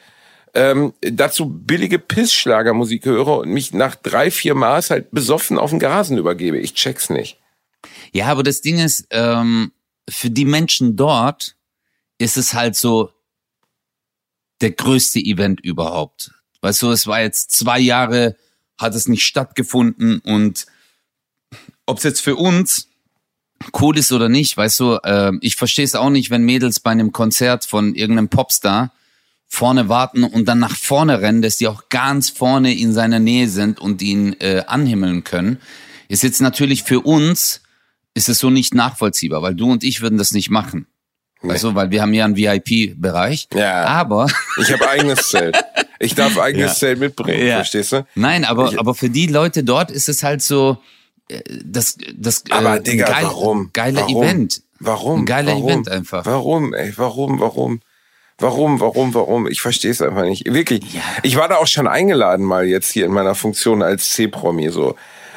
Speaker 2: ähm, dazu billige Pissschlagermusik höre und mich nach drei, vier Maß halt besoffen auf den Grasen übergebe. Ich check's nicht.
Speaker 1: Ja, aber das Ding ist, ähm, für die Menschen dort ist es halt so der größte Event überhaupt. Weißt du, es war jetzt zwei Jahre, hat es nicht stattgefunden und ob es jetzt für uns cool ist oder nicht, weißt du, äh, ich verstehe es auch nicht, wenn Mädels bei einem Konzert von irgendeinem Popstar vorne warten und dann nach vorne rennen, dass die auch ganz vorne in seiner Nähe sind und ihn äh, anhimmeln können. Ist jetzt natürlich für uns, ist es so nicht nachvollziehbar, weil du und ich würden das nicht machen. Weißt du, weil wir haben ja einen VIP-Bereich.
Speaker 2: Ja.
Speaker 1: Aber,
Speaker 2: Ich habe eigenes Zelt. Ich darf eigenes
Speaker 1: Ja.
Speaker 2: Zelt mitbringen,
Speaker 1: Ja.
Speaker 2: verstehst du?
Speaker 1: nein, aber,
Speaker 2: Ich-
Speaker 1: aber für die Leute dort ist es halt so, das, das,
Speaker 2: Aber
Speaker 1: äh,
Speaker 2: Digga,
Speaker 1: geil,
Speaker 2: warum?
Speaker 1: geiler
Speaker 2: warum?
Speaker 1: Event.
Speaker 2: Warum?
Speaker 1: Ein geiler
Speaker 2: warum?
Speaker 1: Event einfach.
Speaker 2: Warum, ey? Warum, warum? Warum, warum, warum? Ich verstehe es einfach nicht. Wirklich.
Speaker 1: Ja.
Speaker 2: Ich war da auch schon eingeladen mal jetzt hier in meiner Funktion als C-Promi so.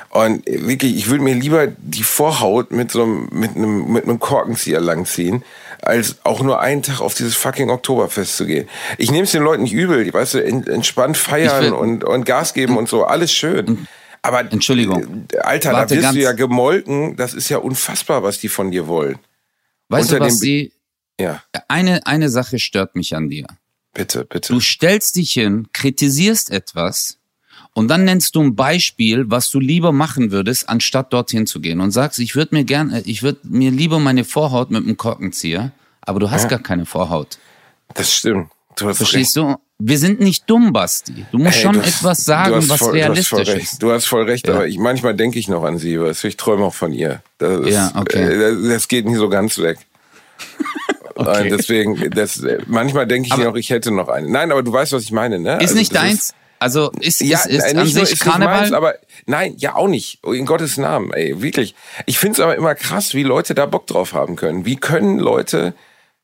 Speaker 2: Und wirklich, ich würde mir lieber die Vorhaut mit so einem, mit einem, mit einem Korkenzieher langziehen, als auch nur einen Tag auf dieses fucking Oktoberfest zu gehen. Ich nehme es den Leuten nicht übel, die, weißt du, en- entspannt feiern und, und Gas geben und so, alles schön. Aber,
Speaker 1: Entschuldigung.
Speaker 2: äh, Alter,
Speaker 1: Warte,
Speaker 2: da wirst du ja gemolken, das ist ja unfassbar, was die von dir wollen.
Speaker 1: Weißt du,
Speaker 2: Unter
Speaker 1: was
Speaker 2: dem-
Speaker 1: die,
Speaker 2: Ja,
Speaker 1: eine, eine Sache stört mich an dir.
Speaker 2: bitte, bitte.
Speaker 1: Du stellst dich hin, kritisierst etwas und dann nennst du ein Beispiel, was du lieber machen würdest, anstatt dorthin zu gehen und sagst, ich würde mir gern, äh, ich würde mir lieber meine Vorhaut mit einem Korkenzieher, aber du hast gar keine Vorhaut.
Speaker 2: Das stimmt. Du hast
Speaker 1: Verstehst du? Wir sind nicht dumm, Basti. Du musst
Speaker 2: Ey,
Speaker 1: schon
Speaker 2: du hast-
Speaker 1: etwas
Speaker 2: du
Speaker 1: sagen, was
Speaker 2: voll, du
Speaker 1: realistisch
Speaker 2: recht.
Speaker 1: ist.
Speaker 2: Du hast voll recht,
Speaker 1: Ja.
Speaker 2: aber ich, manchmal denke ich noch an sie, weißt du, ich träume auch von ihr. Das ist,
Speaker 1: Ja, okay.
Speaker 2: äh, das- geht nie so ganz weg. [laughs]
Speaker 1: Okay.
Speaker 2: Äh, Deswegen, das, äh, manchmal denke ich
Speaker 1: Aber-
Speaker 2: noch, ich hätte noch eine. Nein, aber du weißt, was ich meine, ne?
Speaker 1: Ist
Speaker 2: Also
Speaker 1: nicht deins? Also ist,
Speaker 2: ja,
Speaker 1: ist, ist an
Speaker 2: nicht nur
Speaker 1: sich
Speaker 2: ist nicht
Speaker 1: Karneval?
Speaker 2: meins, aber nein, ja auch nicht. In Gottes Namen, ey, wirklich. Ich find's aber immer krass, wie Leute da Bock drauf haben können. Wie können Leute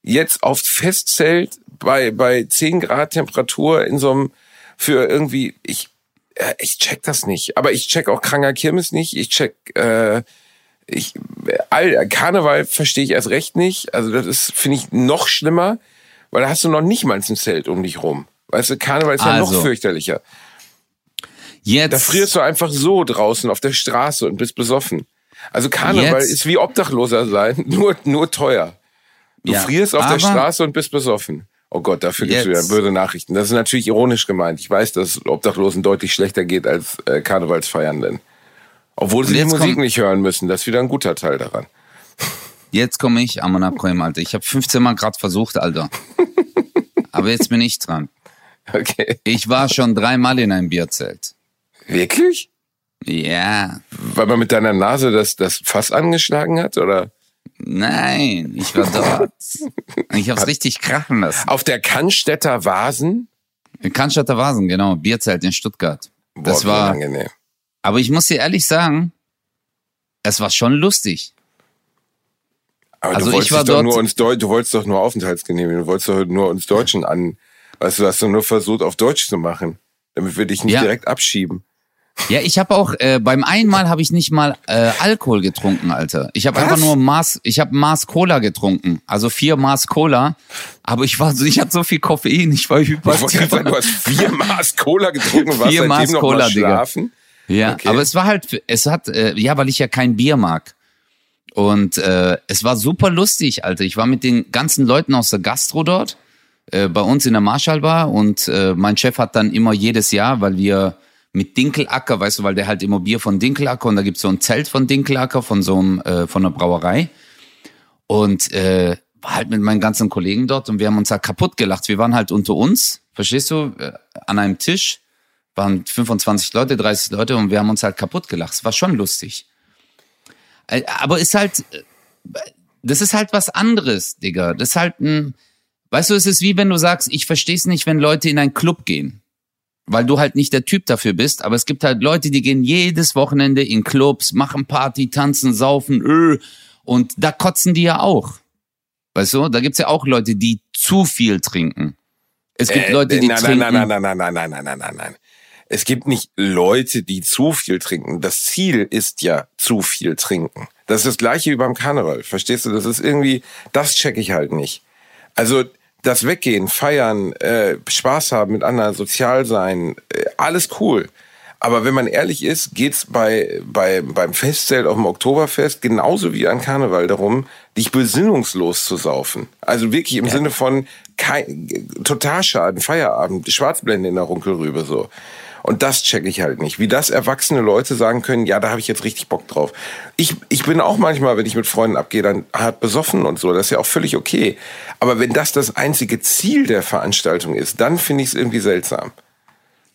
Speaker 2: jetzt aufs Festzelt bei bei 10 Grad Temperatur in so einem für irgendwie ich äh, ich check das nicht. Aber ich check auch kranker Kirmes nicht. Ich check äh, ich all, Karneval verstehe ich erst recht nicht. Also das ist finde ich noch schlimmer, weil da hast du noch nicht mal ein Zelt um dich rum. Weißt du, Karneval ist ja noch
Speaker 1: Also.
Speaker 2: fürchterlicher.
Speaker 1: Jetzt,
Speaker 2: Da frierst du einfach so draußen auf der Straße und bist besoffen. Also Karneval
Speaker 1: Jetzt-
Speaker 2: ist wie Obdachloser sein, [laughs] nur, nur teuer. Du
Speaker 1: Ja,
Speaker 2: frierst auf der Straße und bist besoffen. Oh Gott, dafür gibt's
Speaker 1: Jetzt-
Speaker 2: wieder böse Nachrichten. Das ist natürlich ironisch gemeint. Ich weiß, dass es Obdachlosen deutlich schlechter geht als äh, Karnevalsfeiernden. Obwohl sie die Musik
Speaker 1: kommt-
Speaker 2: nicht hören müssen. Das ist wieder ein guter Teil daran.
Speaker 1: jetzt komme ich, Amanabkoim, Alter. Ich habe 15 Mal gerade versucht, Alter. [laughs] aber jetzt bin ich dran.
Speaker 2: Okay.
Speaker 1: Ich war schon dreimal in einem Bierzelt.
Speaker 2: Wirklich?
Speaker 1: Ja,
Speaker 2: Weil man mit deiner Nase das, das Fass angeschlagen hat? Oder?
Speaker 1: Nein, ich war dort. Ich hab's richtig krachen lassen.
Speaker 2: Auf der Cannstätter Vasen?
Speaker 1: In Cannstatter Vasen, genau, Bierzelt in Stuttgart. Das
Speaker 2: Boah, wie
Speaker 1: war,
Speaker 2: angenehm.
Speaker 1: aber ich muss dir ehrlich sagen, es war schon lustig.
Speaker 2: Aber
Speaker 1: Also
Speaker 2: du
Speaker 1: ich
Speaker 2: wolltest
Speaker 1: war
Speaker 2: doch
Speaker 1: dort-
Speaker 2: nur uns Deu du wolltest doch nur Aufenthaltsgenehmigung, du wolltest doch nur uns Deutschen an. Weißt du, du hast doch nur versucht, auf Deutsch zu machen, damit wir dich nicht
Speaker 1: Ja.
Speaker 2: direkt abschieben.
Speaker 1: Ja, ich habe auch äh, beim einmal habe ich nicht mal äh, Alkohol getrunken, Alter. Ich habe einfach nur Maß, ich habe Maß Cola getrunken, also vier Maß Cola. Aber ich war so, ich hatte so viel Koffein, ich war
Speaker 2: Ich wollte sagen, du
Speaker 1: hyper.
Speaker 2: hast vier Maß Cola getrunken und warst
Speaker 1: Vier Maß
Speaker 2: noch
Speaker 1: Cola,
Speaker 2: mal
Speaker 1: Digga.
Speaker 2: schlafen.
Speaker 1: Ja,
Speaker 2: Okay.
Speaker 1: aber es war halt, es hat, äh, ja, weil ich ja kein Bier mag. Und äh, es war super lustig, Alter. Ich war mit den ganzen Leuten aus der Gastro dort, äh, bei uns in der Marschallbar. Und äh, mein Chef hat dann immer jedes Jahr, weil wir mit Dinkelacker, weißt du, weil der halt immer Bier von Dinkelacker und da gibt's so ein Zelt von Dinkelacker von so einem, äh, von einer Brauerei. Und äh, war halt mit meinen ganzen Kollegen dort und wir haben uns halt kaputt gelacht. Wir waren halt unter uns, verstehst du, äh, an einem Tisch, waren 25 Leute, 30 Leute und wir haben uns halt kaputt gelacht. Es war schon lustig. Äh, Aber ist halt, äh, das ist halt was anderes, Digga. Das ist halt ein, Weißt du, es ist wie wenn du sagst, ich verstehe es nicht, wenn Leute in einen Club gehen. Weil du halt nicht der Typ dafür bist, aber es gibt halt Leute, die gehen jedes Wochenende in Clubs, machen Party, tanzen, saufen, öh, und da kotzen die ja auch. Weißt du, da gibt's ja auch Leute, die zu viel trinken. Es gibt
Speaker 2: Äh,
Speaker 1: Leute, die
Speaker 2: nein,
Speaker 1: trinken.
Speaker 2: Nein, nein, nein, nein, nein, nein, nein, nein, nein, nein. Es gibt nicht Leute, die zu viel trinken. Das Ziel ist ja zu viel trinken. Das ist das gleiche wie beim Karneval. Verstehst du? Das ist irgendwie, das check ich halt nicht. Also das Weggehen, Feiern, äh, Spaß haben mit anderen, sozial sein, äh, alles cool. Aber wenn man ehrlich ist, geht's bei, bei, beim Festzelt auf dem Oktoberfest genauso wie an Karneval darum, dich besinnungslos zu saufen. Also wirklich im Sinne von kein, Totalschaden, Feierabend, Schwarzblende in der Runkelrübe so. Und das check ich halt nicht. Wie das erwachsene Leute sagen können, ja, da habe ich jetzt richtig Bock drauf. Ich, ich bin auch manchmal, wenn ich mit Freunden abgehe, dann hart besoffen und so. Das ist ja auch völlig okay. Aber wenn das das einzige Ziel der Veranstaltung ist, dann finde ich es irgendwie seltsam.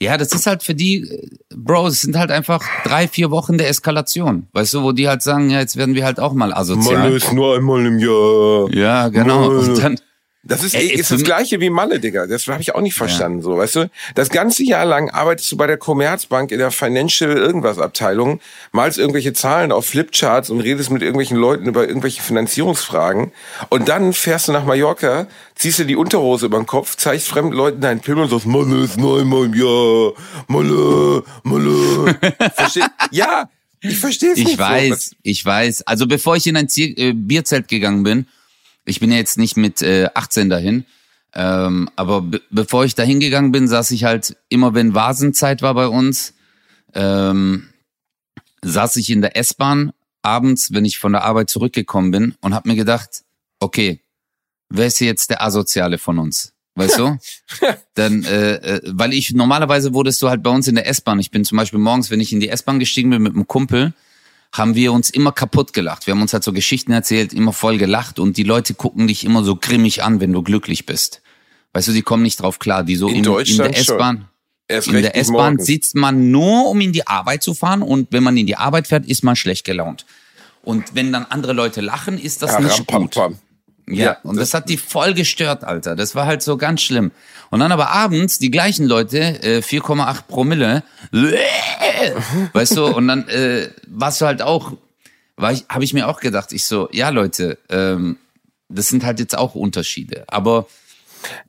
Speaker 1: Ja, das ist halt für die, Bro, es sind halt einfach drei, vier Wochen der Eskalation. Weißt du, wo die halt sagen, ja, jetzt werden wir halt auch mal asozial.
Speaker 2: ist nur einmal im Jahr.
Speaker 1: Ja, genau.
Speaker 2: Malle.
Speaker 1: Und dann,
Speaker 2: Das ist,
Speaker 1: Ey,
Speaker 2: ist
Speaker 1: für
Speaker 2: das gleiche wie Malle, Digga. Das habe ich auch nicht verstanden, so, weißt du? Das ganze Jahr lang arbeitest du bei der Commerzbank in der Financial irgendwas Abteilung, malst irgendwelche Zahlen auf Flipcharts und redest mit irgendwelchen Leuten über irgendwelche Finanzierungsfragen und dann fährst du nach Mallorca, ziehst dir die Unterhose über den Kopf, zeigst fremden Leuten deinen Pimmel und sagst, Malle ist einmal im Jahr, Malle, Malle. [laughs] Versteh? Ja, ich verstehe es nicht
Speaker 1: ich weiß,
Speaker 2: so.
Speaker 1: ich weiß. Also bevor ich in ein Ziel, äh, Bierzelt gegangen bin, ich bin ja jetzt nicht mit äh, 18 dahin, ähm, aber be bevor ich dahin gegangen bin, saß ich halt immer, wenn Vasenzeit war bei uns, ähm, saß ich in der S-Bahn abends, wenn ich von der Arbeit zurückgekommen bin und habe mir gedacht, okay, wer ist jetzt der Asoziale von uns? Weißt du? [laughs] Dann, äh, äh, weil ich normalerweise wurdest du halt bei uns in der S-Bahn. Ich bin zum Beispiel morgens, wenn ich in die S-Bahn gestiegen bin mit einem Kumpel, haben wir uns immer kaputt gelacht. Wir haben uns halt so Geschichten erzählt, immer voll gelacht und die Leute gucken dich immer so grimmig an, wenn du glücklich bist. Weißt du, die kommen nicht drauf klar. Die so
Speaker 2: In
Speaker 1: in, in
Speaker 2: Deutschland
Speaker 1: der. S-Bahn. In der S-Bahn sitzt man nur, um in die Arbeit zu fahren und wenn man in die Arbeit fährt, ist man schlecht gelaunt. Und wenn dann andere Leute lachen, ist das
Speaker 2: Ja,
Speaker 1: nicht
Speaker 2: ram, pam,
Speaker 1: gut.
Speaker 2: pam.
Speaker 1: Ja,
Speaker 2: Ja,
Speaker 1: und das, hat die voll gestört, Alter. Das war halt so ganz schlimm. Und dann aber abends die gleichen Leute, äh, 4,8 Promille, [laughs] weißt du, und dann äh, warst du halt auch, war ich, habe ich mir auch gedacht, ich so, ja Leute, ähm, das sind halt jetzt auch Unterschiede. Aber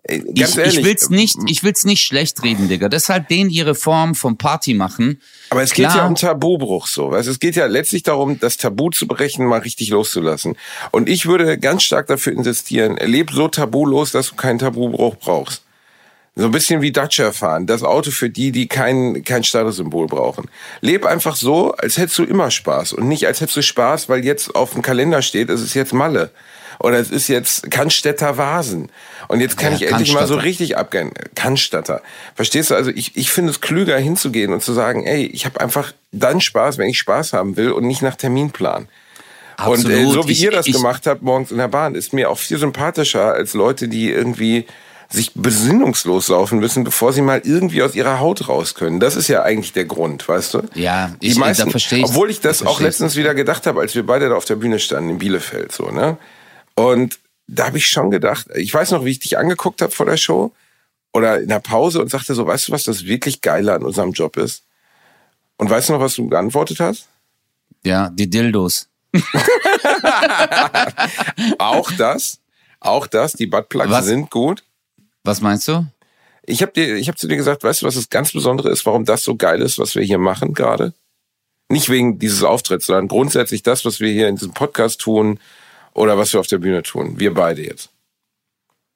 Speaker 2: Ganz
Speaker 1: ich,
Speaker 2: ehrlich,
Speaker 1: ich will's nicht, ich will's nicht schlecht reden, Digga. Halt denen ihre Form vom Party machen.
Speaker 2: Aber es geht
Speaker 1: Klar.
Speaker 2: ja um Tabubruch so. Weißt? Es geht ja letztlich darum, das Tabu zu brechen, mal richtig loszulassen. Und ich würde ganz stark dafür insistieren, leb so tabulos, dass du keinen Tabubruch brauchst. So ein bisschen wie Dacia fahren. Das Auto für die, die kein, kein Statussymbol brauchen. Leb einfach so, als hättest du immer Spaß. Und nicht, als hättest du Spaß, weil jetzt auf dem Kalender steht, es ist jetzt Malle. Oder es ist jetzt Cannstätter Vasen. Und jetzt kann
Speaker 1: Ja,
Speaker 2: ich endlich mal so richtig abgehen. Cannstatter. Verstehst du? Also ich, ich finde es klüger hinzugehen und zu sagen, ey, ich habe einfach dann Spaß, wenn ich Spaß haben will und nicht nach Terminplan. Und äh,
Speaker 1: Absolut.
Speaker 2: so wie
Speaker 1: Ich-
Speaker 2: ihr das
Speaker 1: ich-
Speaker 2: gemacht habt morgens in der Bahn, ist mir auch viel sympathischer als Leute, die irgendwie sich besinnungslos laufen müssen, bevor sie mal irgendwie aus ihrer Haut raus können. Das ist ja eigentlich der Grund, weißt du?
Speaker 1: Ja,
Speaker 2: die
Speaker 1: ich-
Speaker 2: meisten,
Speaker 1: da versteh ich's.
Speaker 2: obwohl ich das
Speaker 1: Da
Speaker 2: auch letztens wieder gedacht habe, als wir beide da auf der Bühne standen in Bielefeld, so ne. Und da habe ich schon gedacht, ich weiß noch, wie ich dich angeguckt habe vor der Show oder in der Pause und sagte so, weißt du, was das wirklich Geile an unserem Job ist? Und weißt du noch, was du geantwortet hast?
Speaker 1: Ja, die Dildos. [laughs]
Speaker 2: Auch das, auch das, die Buttplugs
Speaker 1: Was?
Speaker 2: sind gut.
Speaker 1: Was meinst du?
Speaker 2: Ich habe dir, ich habe zu dir gesagt, weißt du, was das ganz Besondere ist, warum das so geil ist, was wir hier machen gerade? Nicht wegen dieses Auftritts, sondern grundsätzlich das, was wir hier in diesem Podcast tun oder was wir auf der Bühne tun. Wir beide jetzt.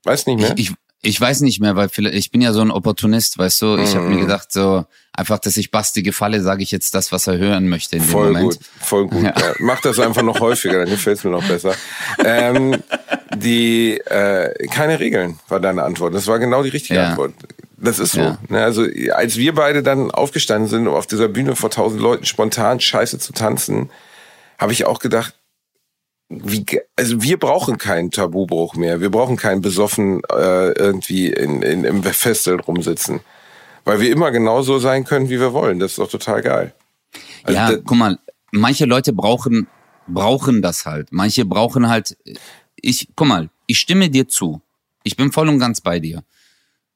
Speaker 2: Weißt nicht mehr?
Speaker 1: Ich, ich weiß nicht mehr, weil vielleicht, ich bin ja so ein Opportunist, weißt du. Ich habe mir
Speaker 2: Mhm.
Speaker 1: gedacht, so einfach, dass ich Basti gefalle, sage ich jetzt das, was er hören möchte in dem
Speaker 2: Voll
Speaker 1: Moment.
Speaker 2: gut, voll gut.
Speaker 1: Ja.
Speaker 2: Ja. Mach das einfach noch häufiger, dann gefällt's mir noch besser. Ähm, die äh, keine Regeln war deine Antwort. Das war genau die richtige
Speaker 1: Ja.
Speaker 2: Antwort. Das ist so.
Speaker 1: Ja.
Speaker 2: Ne, also als wir beide dann aufgestanden sind, um auf dieser Bühne vor tausend Leuten spontan Scheiße zu tanzen, habe ich auch gedacht, wie, also wir brauchen keinen Tabubruch mehr. Wir brauchen keinen besoffen äh, irgendwie in, in, im Festel rumsitzen. Weil wir immer genauso sein können, wie wir wollen. Das ist doch total geil. Also
Speaker 1: ja, guck mal, manche Leute brauchen, brauchen das halt. Manche brauchen halt, ich, guck mal, ich stimme dir zu. Ich bin voll und ganz bei dir.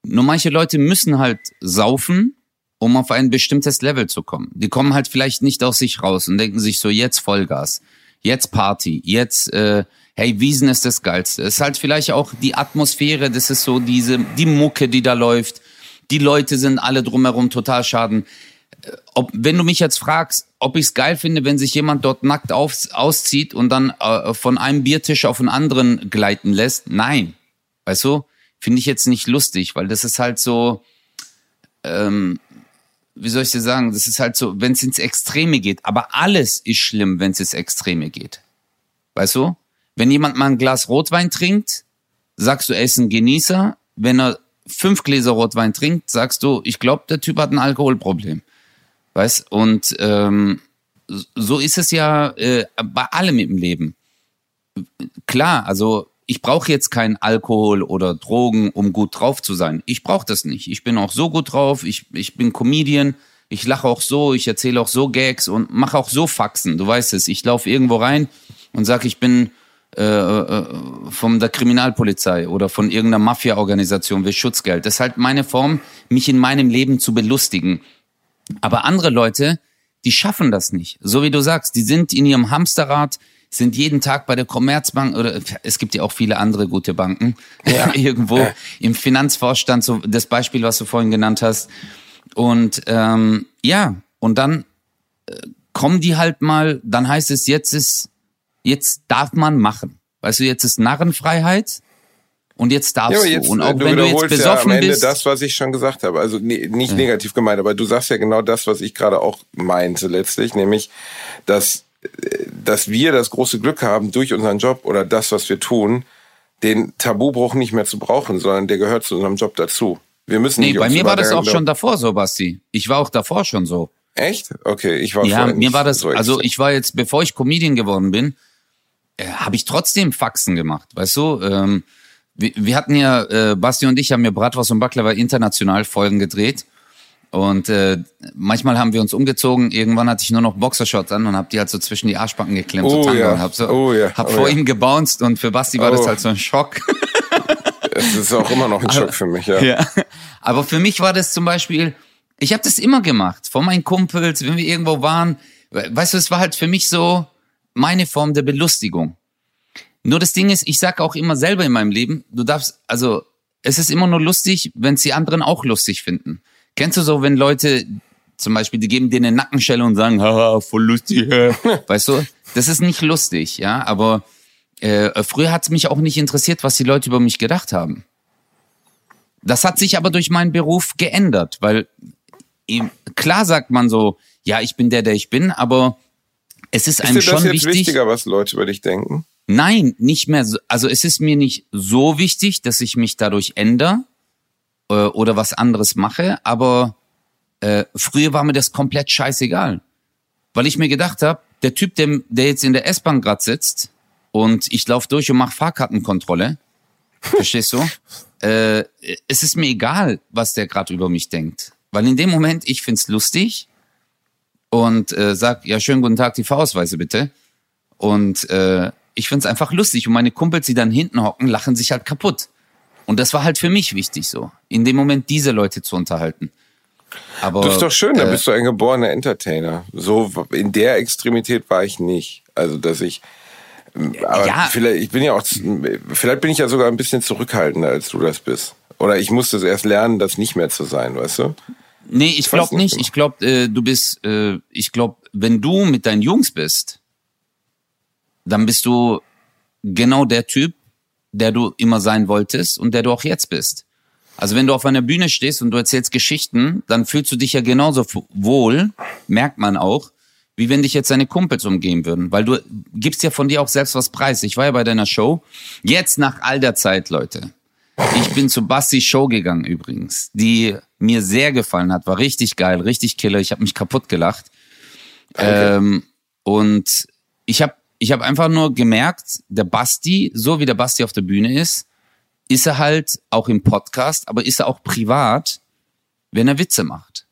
Speaker 1: Nur manche Leute müssen halt saufen, um auf ein bestimmtes Level zu kommen. Die kommen halt vielleicht nicht aus sich raus und denken sich so, jetzt Vollgas, jetzt Party, jetzt, äh, hey, Wiesen ist das Geilste. Es ist halt vielleicht auch die Atmosphäre, das ist so diese, die Mucke, die da läuft. Die Leute sind alle drumherum total schaden. Äh, ob, wenn du mich jetzt fragst, ob ich es geil finde, wenn sich jemand dort nackt auf, auszieht und dann äh, von einem Biertisch auf einen anderen gleiten lässt, nein. Weißt du? Finde ich jetzt nicht lustig, weil das ist halt so, ähm, wie soll ich dir sagen, das ist halt so, wenn es ins Extreme geht. Aber alles ist schlimm, wenn es ins Extreme geht. Weißt du? Wenn jemand mal ein Glas Rotwein trinkt, sagst du, er ist ein Genießer. Wenn er fünf Gläser Rotwein trinkt, sagst du, ich glaube, der Typ hat ein Alkoholproblem. Weißt? Und ähm, so ist es ja äh, bei allem im Leben. Klar, also ich brauche jetzt keinen Alkohol oder Drogen, um gut drauf zu sein. Ich brauche das nicht. Ich bin auch so gut drauf. Ich, ich bin Comedian. Ich lache auch so. Ich erzähle auch so Gags und mache auch so Faxen. Du weißt es. Ich laufe irgendwo rein und sage, ich bin äh, äh, von der Kriminalpolizei oder von irgendeiner Mafia-Organisation will Schutzgeld. Das ist halt meine Form, mich in meinem Leben zu belustigen. Aber andere Leute, die schaffen das nicht. So wie du sagst, die sind in ihrem Hamsterrad, sind jeden Tag bei der Commerzbank oder es gibt ja auch viele andere gute Banken ja. [laughs] irgendwo im Finanzvorstand, so das Beispiel, was du vorhin genannt hast. Und ähm, ja, und dann äh, kommen die halt mal, dann heißt es, jetzt ist, jetzt darf man machen. Weißt du, jetzt ist Narrenfreiheit und jetzt darfst ja, jetzt, du. Und auch
Speaker 2: du wenn du jetzt besoffen ja am Ende bist, das, was ich schon gesagt habe. Also nicht ja. negativ gemeint, aber du sagst ja genau das, was ich gerade auch meinte letztlich, nämlich, dass dass wir das große Glück haben, durch unseren Job oder das, was wir tun, den Tabubruch nicht mehr zu brauchen, sondern der gehört zu unserem Job dazu. Wir müssen
Speaker 1: nee, bei mir war das auch schon davor so, Basti. Ich war auch davor schon so.
Speaker 2: Echt? Okay, ich war
Speaker 1: Ja, mir war das, so also ich war jetzt, bevor ich Comedian geworden bin, äh, habe ich trotzdem Faxen gemacht, weißt du? Ähm, wir, wir hatten ja, äh, Basti und ich haben ja Bratwurst und Baklava international Folgen gedreht und äh, manchmal haben wir uns umgezogen. Irgendwann hatte ich nur noch Boxershorts an und habe die halt so zwischen die Arschbacken geklemmt,
Speaker 2: oh,
Speaker 1: so
Speaker 2: ja.
Speaker 1: und hab, so,
Speaker 2: oh, ja.
Speaker 1: hab
Speaker 2: oh,
Speaker 1: vor
Speaker 2: ja.
Speaker 1: ihm gebounced und für Basti war das oh. halt so ein Schock. [laughs]
Speaker 2: Das ist auch immer noch ein Schock für mich, ja.
Speaker 1: ja. Aber für mich war das zum Beispiel, ich habe das immer gemacht. Vor meinen Kumpels, wenn wir irgendwo waren. Weißt du, es war halt für mich so meine Form der Belustigung. Nur das Ding ist, ich sag auch immer selber in meinem Leben, du darfst, also es ist immer nur lustig, wenn es die anderen auch lustig finden. Kennst du so, wenn Leute zum Beispiel, die geben dir eine Nackenschelle und sagen, haha, voll lustig, [laughs] weißt du? Das ist nicht lustig, ja, aber äh, früher hat es mich auch nicht interessiert, was die Leute über mich gedacht haben. Das hat sich aber durch meinen Beruf geändert, weil klar sagt man so, ja, ich bin der, der ich bin, aber es ist, ist einem schon wichtig. Ist das
Speaker 2: wichtiger, was Leute über dich denken?
Speaker 1: Nein, nicht mehr. So, also es ist mir nicht so wichtig, dass ich mich dadurch ändere, äh, oder was anderes mache, aber äh, früher war mir das komplett scheißegal. Weil ich mir gedacht habe, der Typ, der, der jetzt in der S-Bahn gerade sitzt und ich laufe durch und mache Fahrkartenkontrolle, [laughs] verstehst du? Äh, es ist mir egal, was der gerade über mich denkt. Weil in dem Moment, ich find's lustig und äh, sag, ja, schönen guten Tag, die Fahrausweise bitte. Und äh, ich find's einfach lustig. Und meine Kumpels, die dann hinten hocken, lachen sich halt kaputt. Und das war halt für mich wichtig so, in dem Moment diese Leute zu unterhalten. Aber,
Speaker 2: das ist doch schön, da äh, bist du ein geborener Entertainer. So in der Extremität war ich nicht. Also, dass ich aber ja. vielleicht, ich bin ja auch, vielleicht bin ich ja sogar ein bisschen zurückhaltender, als du das bist. Oder ich musste es erst lernen, das nicht mehr zu sein, weißt du?
Speaker 1: Nee, ich, ich glaube nicht. Genau. Ich glaube, äh, du bist, äh, ich glaube, wenn du mit deinen Jungs bist, dann bist du genau der Typ, der du immer sein wolltest und der du auch jetzt bist. Also wenn du auf einer Bühne stehst und du erzählst Geschichten, dann fühlst du dich ja genauso wohl, merkt man auch, wie wenn dich jetzt deine Kumpels umgeben würden, weil du gibst ja von dir auch selbst was preis. Ich war ja bei deiner Show. Jetzt nach all der Zeit, Leute. Ich bin zu Bastis Show gegangen übrigens, die mir sehr gefallen hat, war richtig geil, richtig killer. Ich habe mich kaputt gelacht. Okay. Ähm, und ich habe ich habe einfach nur gemerkt, der Basti, so wie der Basti auf der Bühne ist, ist er halt auch im Podcast, aber ist er auch privat, wenn er Witze macht,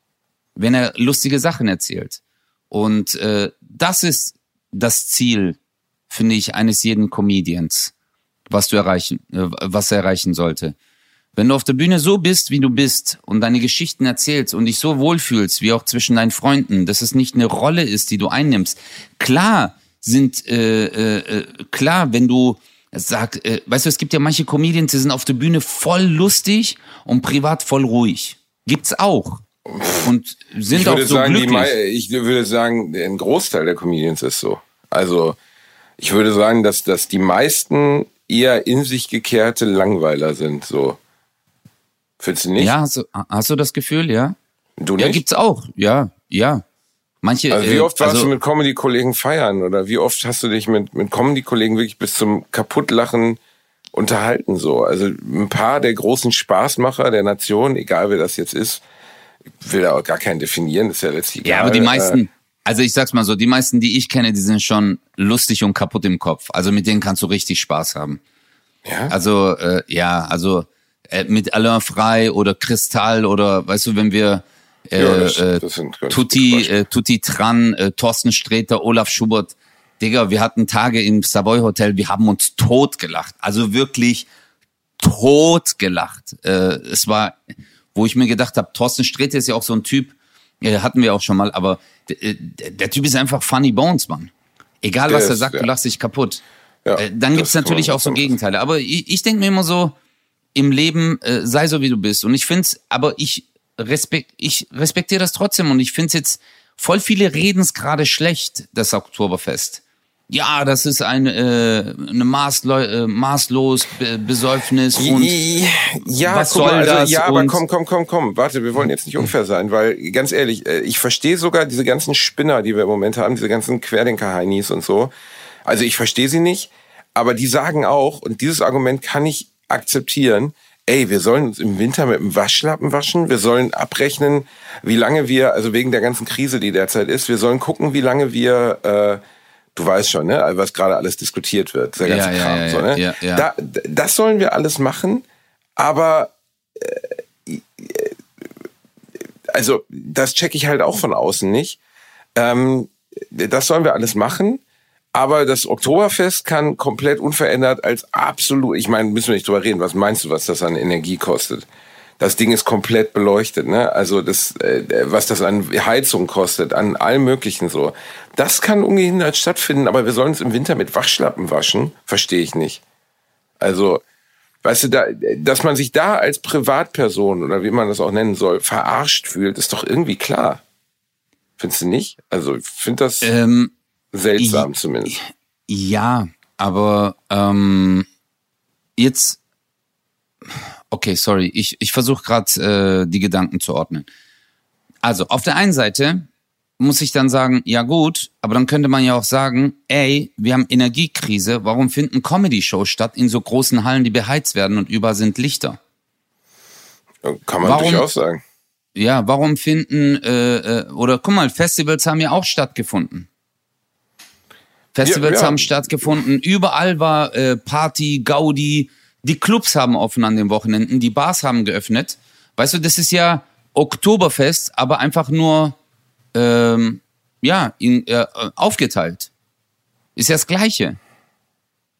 Speaker 1: wenn er lustige Sachen erzählt. Und äh, das ist das Ziel, finde ich, eines jeden Comedians. was du erreichen, äh, was er erreichen sollte. Wenn du auf der Bühne so bist, wie du bist und deine Geschichten erzählst und dich so wohlfühlst, wie auch zwischen deinen Freunden, dass es nicht eine Rolle ist, die du einnimmst. Klar sind, äh, äh, äh klar, wenn du sagst, äh, weißt du, es gibt ja manche Comedians, die sind auf der Bühne voll lustig und privat voll ruhig. Gibt's auch. Und sind
Speaker 2: ich
Speaker 1: auch so
Speaker 2: sagen,
Speaker 1: glücklich.
Speaker 2: Die, ich würde sagen, ein Großteil der Comedians ist so. Also ich würde sagen, dass, dass die meisten eher in sich gekehrte Langweiler sind. So. Findest du nicht?
Speaker 1: Ja, hast du, hast du das Gefühl, ja?
Speaker 2: Du nicht?
Speaker 1: Ja, gibt's auch, ja, ja. Manche,
Speaker 2: also wie
Speaker 1: äh,
Speaker 2: oft warst
Speaker 1: also,
Speaker 2: du mit Comedy-Kollegen feiern oder wie oft hast du dich mit, mit Comedy-Kollegen wirklich bis zum Kaputtlachen unterhalten so? Also ein paar der großen Spaßmacher der Nation, egal wer das jetzt ist, ich will da auch gar keinen definieren, ist ja letztlich egal.
Speaker 1: Ja, aber die meisten,
Speaker 2: Äh,
Speaker 1: also ich sag's mal so, die meisten, die ich kenne, die sind schon lustig und kaputt im Kopf. Also mit denen kannst du richtig Spaß haben.
Speaker 2: ja?
Speaker 1: Also äh, ja, also äh, mit Alain Frey oder Kristall oder weißt du, wenn wir äh,
Speaker 2: Ja, das-
Speaker 1: äh,
Speaker 2: das
Speaker 1: Tutti, äh, Tutti Tran, äh, Thorsten Sträter, Olaf Schubert, Digga, wir hatten Tage im Savoy Hotel, wir haben uns tot gelacht. Also wirklich tot gelacht. Äh, es war, wo ich mir gedacht habe, Thorsten Sträter ist ja auch so ein Typ, äh, hatten wir auch schon mal, aber äh, der, der Typ ist einfach funny bones, Mann. Egal
Speaker 2: Der
Speaker 1: was er
Speaker 2: ist,
Speaker 1: sagt,
Speaker 2: ja.
Speaker 1: du lachst dich kaputt.
Speaker 2: Ja,
Speaker 1: Äh, dann gibt's natürlich auch so. Gegenteile. Aber ich, ich denke mir immer so, im Leben äh, sei so wie du bist. Und ich find's, aber ich respekt, ich respektiere das trotzdem und ich find's jetzt, voll viele reden's gerade schlecht, das Oktoberfest. Ja, das ist ein äh, eine maßlo äh, maßlos Be Besäufnis und
Speaker 2: ja,
Speaker 1: was
Speaker 2: mal,
Speaker 1: soll
Speaker 2: also,
Speaker 1: das
Speaker 2: ja, aber komm, komm, komm, komm. Warte, wir wollen jetzt nicht unfair sein, weil ganz ehrlich, äh, ich verstehe sogar diese ganzen Spinner, die wir im Moment haben, diese ganzen Querdenker-Heinis und so. Also ich verstehe sie nicht, aber die sagen auch, und dieses Argument kann ich akzeptieren, ey, wir sollen uns im Winter mit dem Waschlappen waschen, wir sollen abrechnen, wie lange wir, also wegen der ganzen Krise, die derzeit ist, wir sollen gucken, wie lange wir, äh, du weißt schon, ne, was gerade alles diskutiert wird, der
Speaker 1: Ja,
Speaker 2: ganze
Speaker 1: ja,
Speaker 2: Kram,
Speaker 1: ja,
Speaker 2: so, ne?
Speaker 1: ja.
Speaker 2: Da, das sollen wir alles machen, aber äh, also das checke ich halt auch von außen nicht. Ähm, das sollen wir alles machen, aber das Oktoberfest kann komplett unverändert als absolut, ich meine, müssen wir nicht drüber reden, was meinst du, was das an Energie kostet? Das Ding ist komplett beleuchtet, ne? Also das, äh, was das an Heizung kostet, an allem Möglichen so. Das kann ungehindert stattfinden, aber wir sollen es im Winter mit Waschlappen waschen, verstehe ich nicht. Also, weißt du, da, dass man sich da als Privatperson oder wie man das auch nennen soll, verarscht fühlt, ist doch irgendwie klar. Findest du nicht? Also, ich finde das
Speaker 1: ähm,
Speaker 2: seltsam
Speaker 1: ich-
Speaker 2: zumindest.
Speaker 1: Ja, aber ähm, jetzt, okay, sorry, ich, ich versuche gerade äh, die Gedanken zu ordnen. Also auf der einen Seite muss ich dann sagen, ja gut, aber dann könnte man ja auch sagen, ey, wir haben Energiekrise, warum finden Comedy-Shows statt in so großen Hallen, die beheizt werden und überall sind Lichter?
Speaker 2: Kann man
Speaker 1: warum-
Speaker 2: durchaus sagen.
Speaker 1: Ja, warum finden, äh, äh, oder guck mal, Festivals haben ja auch stattgefunden. Festivals
Speaker 2: Ja, ja.
Speaker 1: haben stattgefunden, überall war äh, Party, Gaudi, die Clubs haben offen an den Wochenenden, die Bars haben geöffnet. Weißt du, das ist ja Oktoberfest, aber einfach nur ähm, ja, in, äh, aufgeteilt. Ist ja das Gleiche.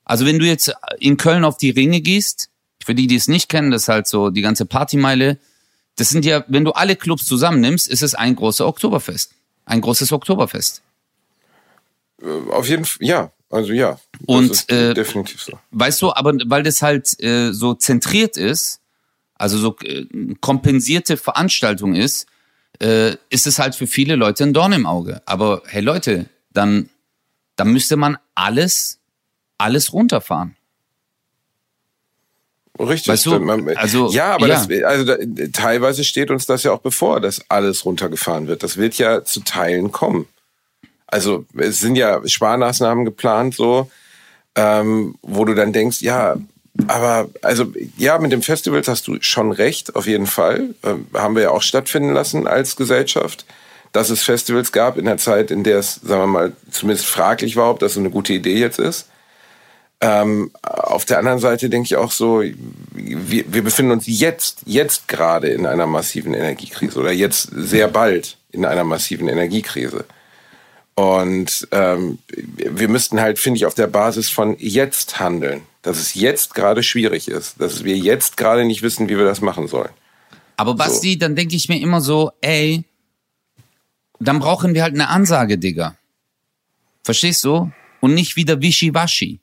Speaker 1: Also wenn du jetzt in Köln auf die Ringe gehst, für die, die es nicht kennen, das ist halt so die ganze Partymeile, das sind ja, wenn du alle Clubs zusammennimmst, ist es ein großer Oktoberfest. Ein großes Oktoberfest.
Speaker 2: Auf jeden Fall, ja. Also ja.
Speaker 1: Und, äh,
Speaker 2: definitiv so.
Speaker 1: Weißt du, aber weil das halt äh, so zentriert ist, also so äh, kompensierte Veranstaltung ist, äh, ist es halt für viele Leute ein Dorn im Auge. Aber hey Leute, dann, dann müsste man alles, alles runterfahren.
Speaker 2: Richtig.
Speaker 1: Weißt du,
Speaker 2: Man-
Speaker 1: also,
Speaker 2: ja, aber
Speaker 1: ja.
Speaker 2: Das, also da, teilweise steht uns das ja auch bevor, dass alles runtergefahren wird. Das wird ja zu Teilen kommen. Also es sind ja Sparmaßnahmen geplant, so, ähm, wo du dann denkst, ja, aber also ja, mit dem Festivals hast du schon recht, auf jeden Fall. Ähm, haben wir ja auch stattfinden lassen als Gesellschaft, dass es Festivals gab in der Zeit, in der es, sagen wir mal, zumindest fraglich war, ob das so eine gute Idee jetzt ist. Ähm, auf der anderen Seite denke ich auch so, wir, wir befinden uns jetzt, jetzt gerade in einer massiven Energiekrise oder jetzt sehr bald in einer massiven Energiekrise. Und ähm, wir müssten halt, finde ich, auf der Basis von jetzt handeln. dass es jetzt gerade schwierig ist, dass wir jetzt gerade nicht wissen, wie wir das machen sollen.
Speaker 1: Aber Basti, so. dann denke ich mir immer so, ey, dann brauchen wir halt eine Ansage, Digga. Verstehst du? Und nicht wieder Wischiwaschi.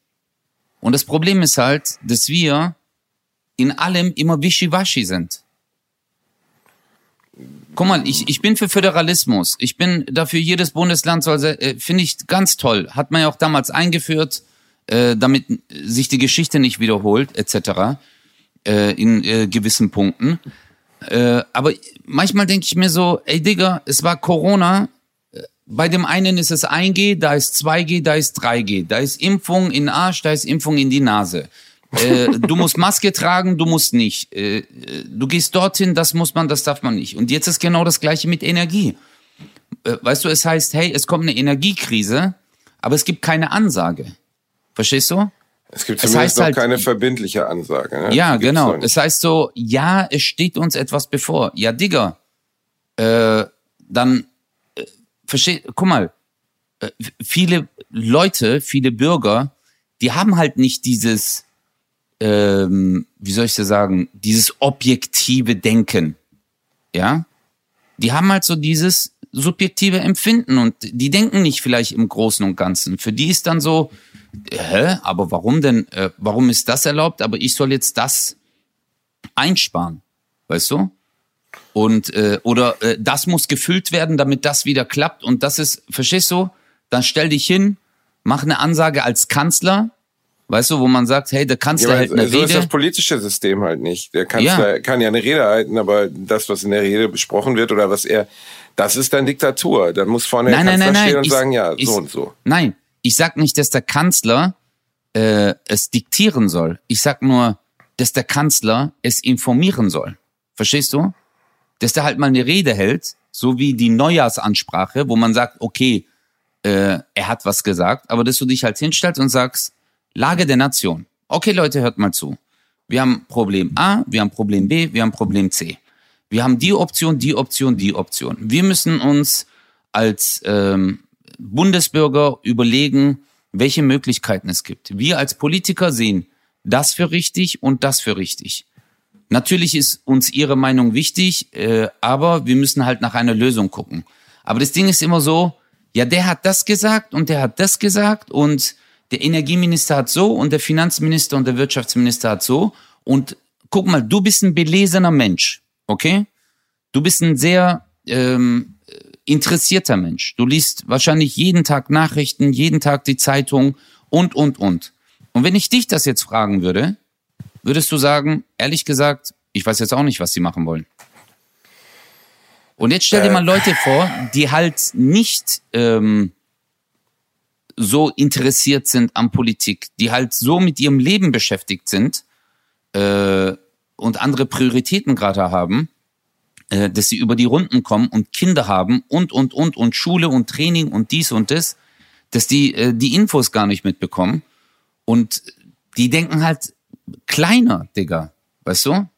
Speaker 1: Und das Problem ist halt, dass wir in allem immer Wischiwaschi sind. Guck mal, ich, ich bin für Föderalismus. Ich bin dafür, jedes Bundesland soll, äh, finde ich ganz toll. Hat man ja auch damals eingeführt, äh, damit sich die Geschichte nicht wiederholt, etc. Äh, in äh, gewissen Punkten. Äh, aber manchmal denke ich mir so, ey Digga, es war Corona. Bei dem einen ist es 1G, da ist 2G, da ist 3G. Da ist Impfung in den Arsch, da ist Impfung in die Nase. Äh, du musst Maske tragen, du musst nicht. Äh, du gehst dorthin, das muss man, das darf man nicht. Und jetzt ist genau das gleiche mit Energie. Äh, weißt du, es heißt, hey, es kommt eine Energiekrise, aber es gibt keine Ansage. Verstehst du?
Speaker 2: Es gibt zumindest es heißt noch halt, keine verbindliche Ansage.
Speaker 1: Ne? Ja, genau. Es heißt so, ja, es steht uns etwas bevor. Ja, Digga, äh, dann, äh, versteh, guck mal, äh, viele Leute, viele Bürger, die haben halt nicht dieses, ähm, wie soll ich das sagen, dieses objektive Denken. Ja? Die haben halt so dieses subjektive Empfinden und die denken nicht vielleicht im Großen und Ganzen. Für die ist dann so, hä, aber warum denn, äh, warum ist das erlaubt, aber ich soll jetzt das einsparen, weißt du? Und, äh, oder äh, das muss gefüllt werden, damit das wieder klappt und das ist, verstehst du? Dann stell dich hin, mach eine Ansage als Kanzler, Weißt du, wo man sagt, hey, der Kanzler ja, hält eine
Speaker 2: so
Speaker 1: Rede.
Speaker 2: So ist das politische System halt nicht. Der Kanzler ja. kann ja eine Rede halten, aber das, was in der Rede besprochen wird oder was er, das ist dann Diktatur. Dann muss vorne
Speaker 1: nein,
Speaker 2: der
Speaker 1: Kanzler nein, nein,
Speaker 2: stehen und
Speaker 1: ich,
Speaker 2: sagen, ja,
Speaker 1: ich,
Speaker 2: so und so.
Speaker 1: Nein, ich sag nicht, dass der Kanzler äh, es diktieren soll. Ich sag nur, dass der Kanzler es informieren soll. Verstehst du? Dass der halt mal eine Rede hält, so wie die Neujahrsansprache, wo man sagt, okay, äh, er hat was gesagt, aber dass du dich halt hinstellst und sagst, Lage der Nation. Okay, Leute, hört mal zu. Wir haben Problem A, wir haben Problem B, wir haben Problem C. Wir haben die Option, die Option, die Option. Wir müssen uns als ähm, Bundesbürger überlegen, welche Möglichkeiten es gibt. Wir als Politiker sehen das für richtig und das für richtig. Natürlich ist uns Ihre Meinung wichtig, äh, aber wir müssen halt nach einer Lösung gucken. Aber das Ding ist immer so, ja, der hat das gesagt und der hat das gesagt und der Energieminister hat so und der Finanzminister und der Wirtschaftsminister hat so. Und guck mal, du bist ein belesener Mensch, okay? Du bist ein sehr ähm, interessierter Mensch. Du liest wahrscheinlich jeden Tag Nachrichten, jeden Tag die Zeitung und, und, und. Und wenn ich dich das jetzt fragen würde, würdest du sagen, ehrlich gesagt, ich weiß jetzt auch nicht, was sie machen wollen. Und jetzt stell dir mal äh. Leute vor, die halt nicht ähm, so interessiert sind an Politik, die halt so mit ihrem Leben beschäftigt sind äh, und andere Prioritäten gerade haben, äh, dass sie über die Runden kommen und Kinder haben und, und, und, und Schule und Training und dies und das, dass die äh, die Infos gar nicht mitbekommen. Und die denken halt kleiner, Digga, weißt du?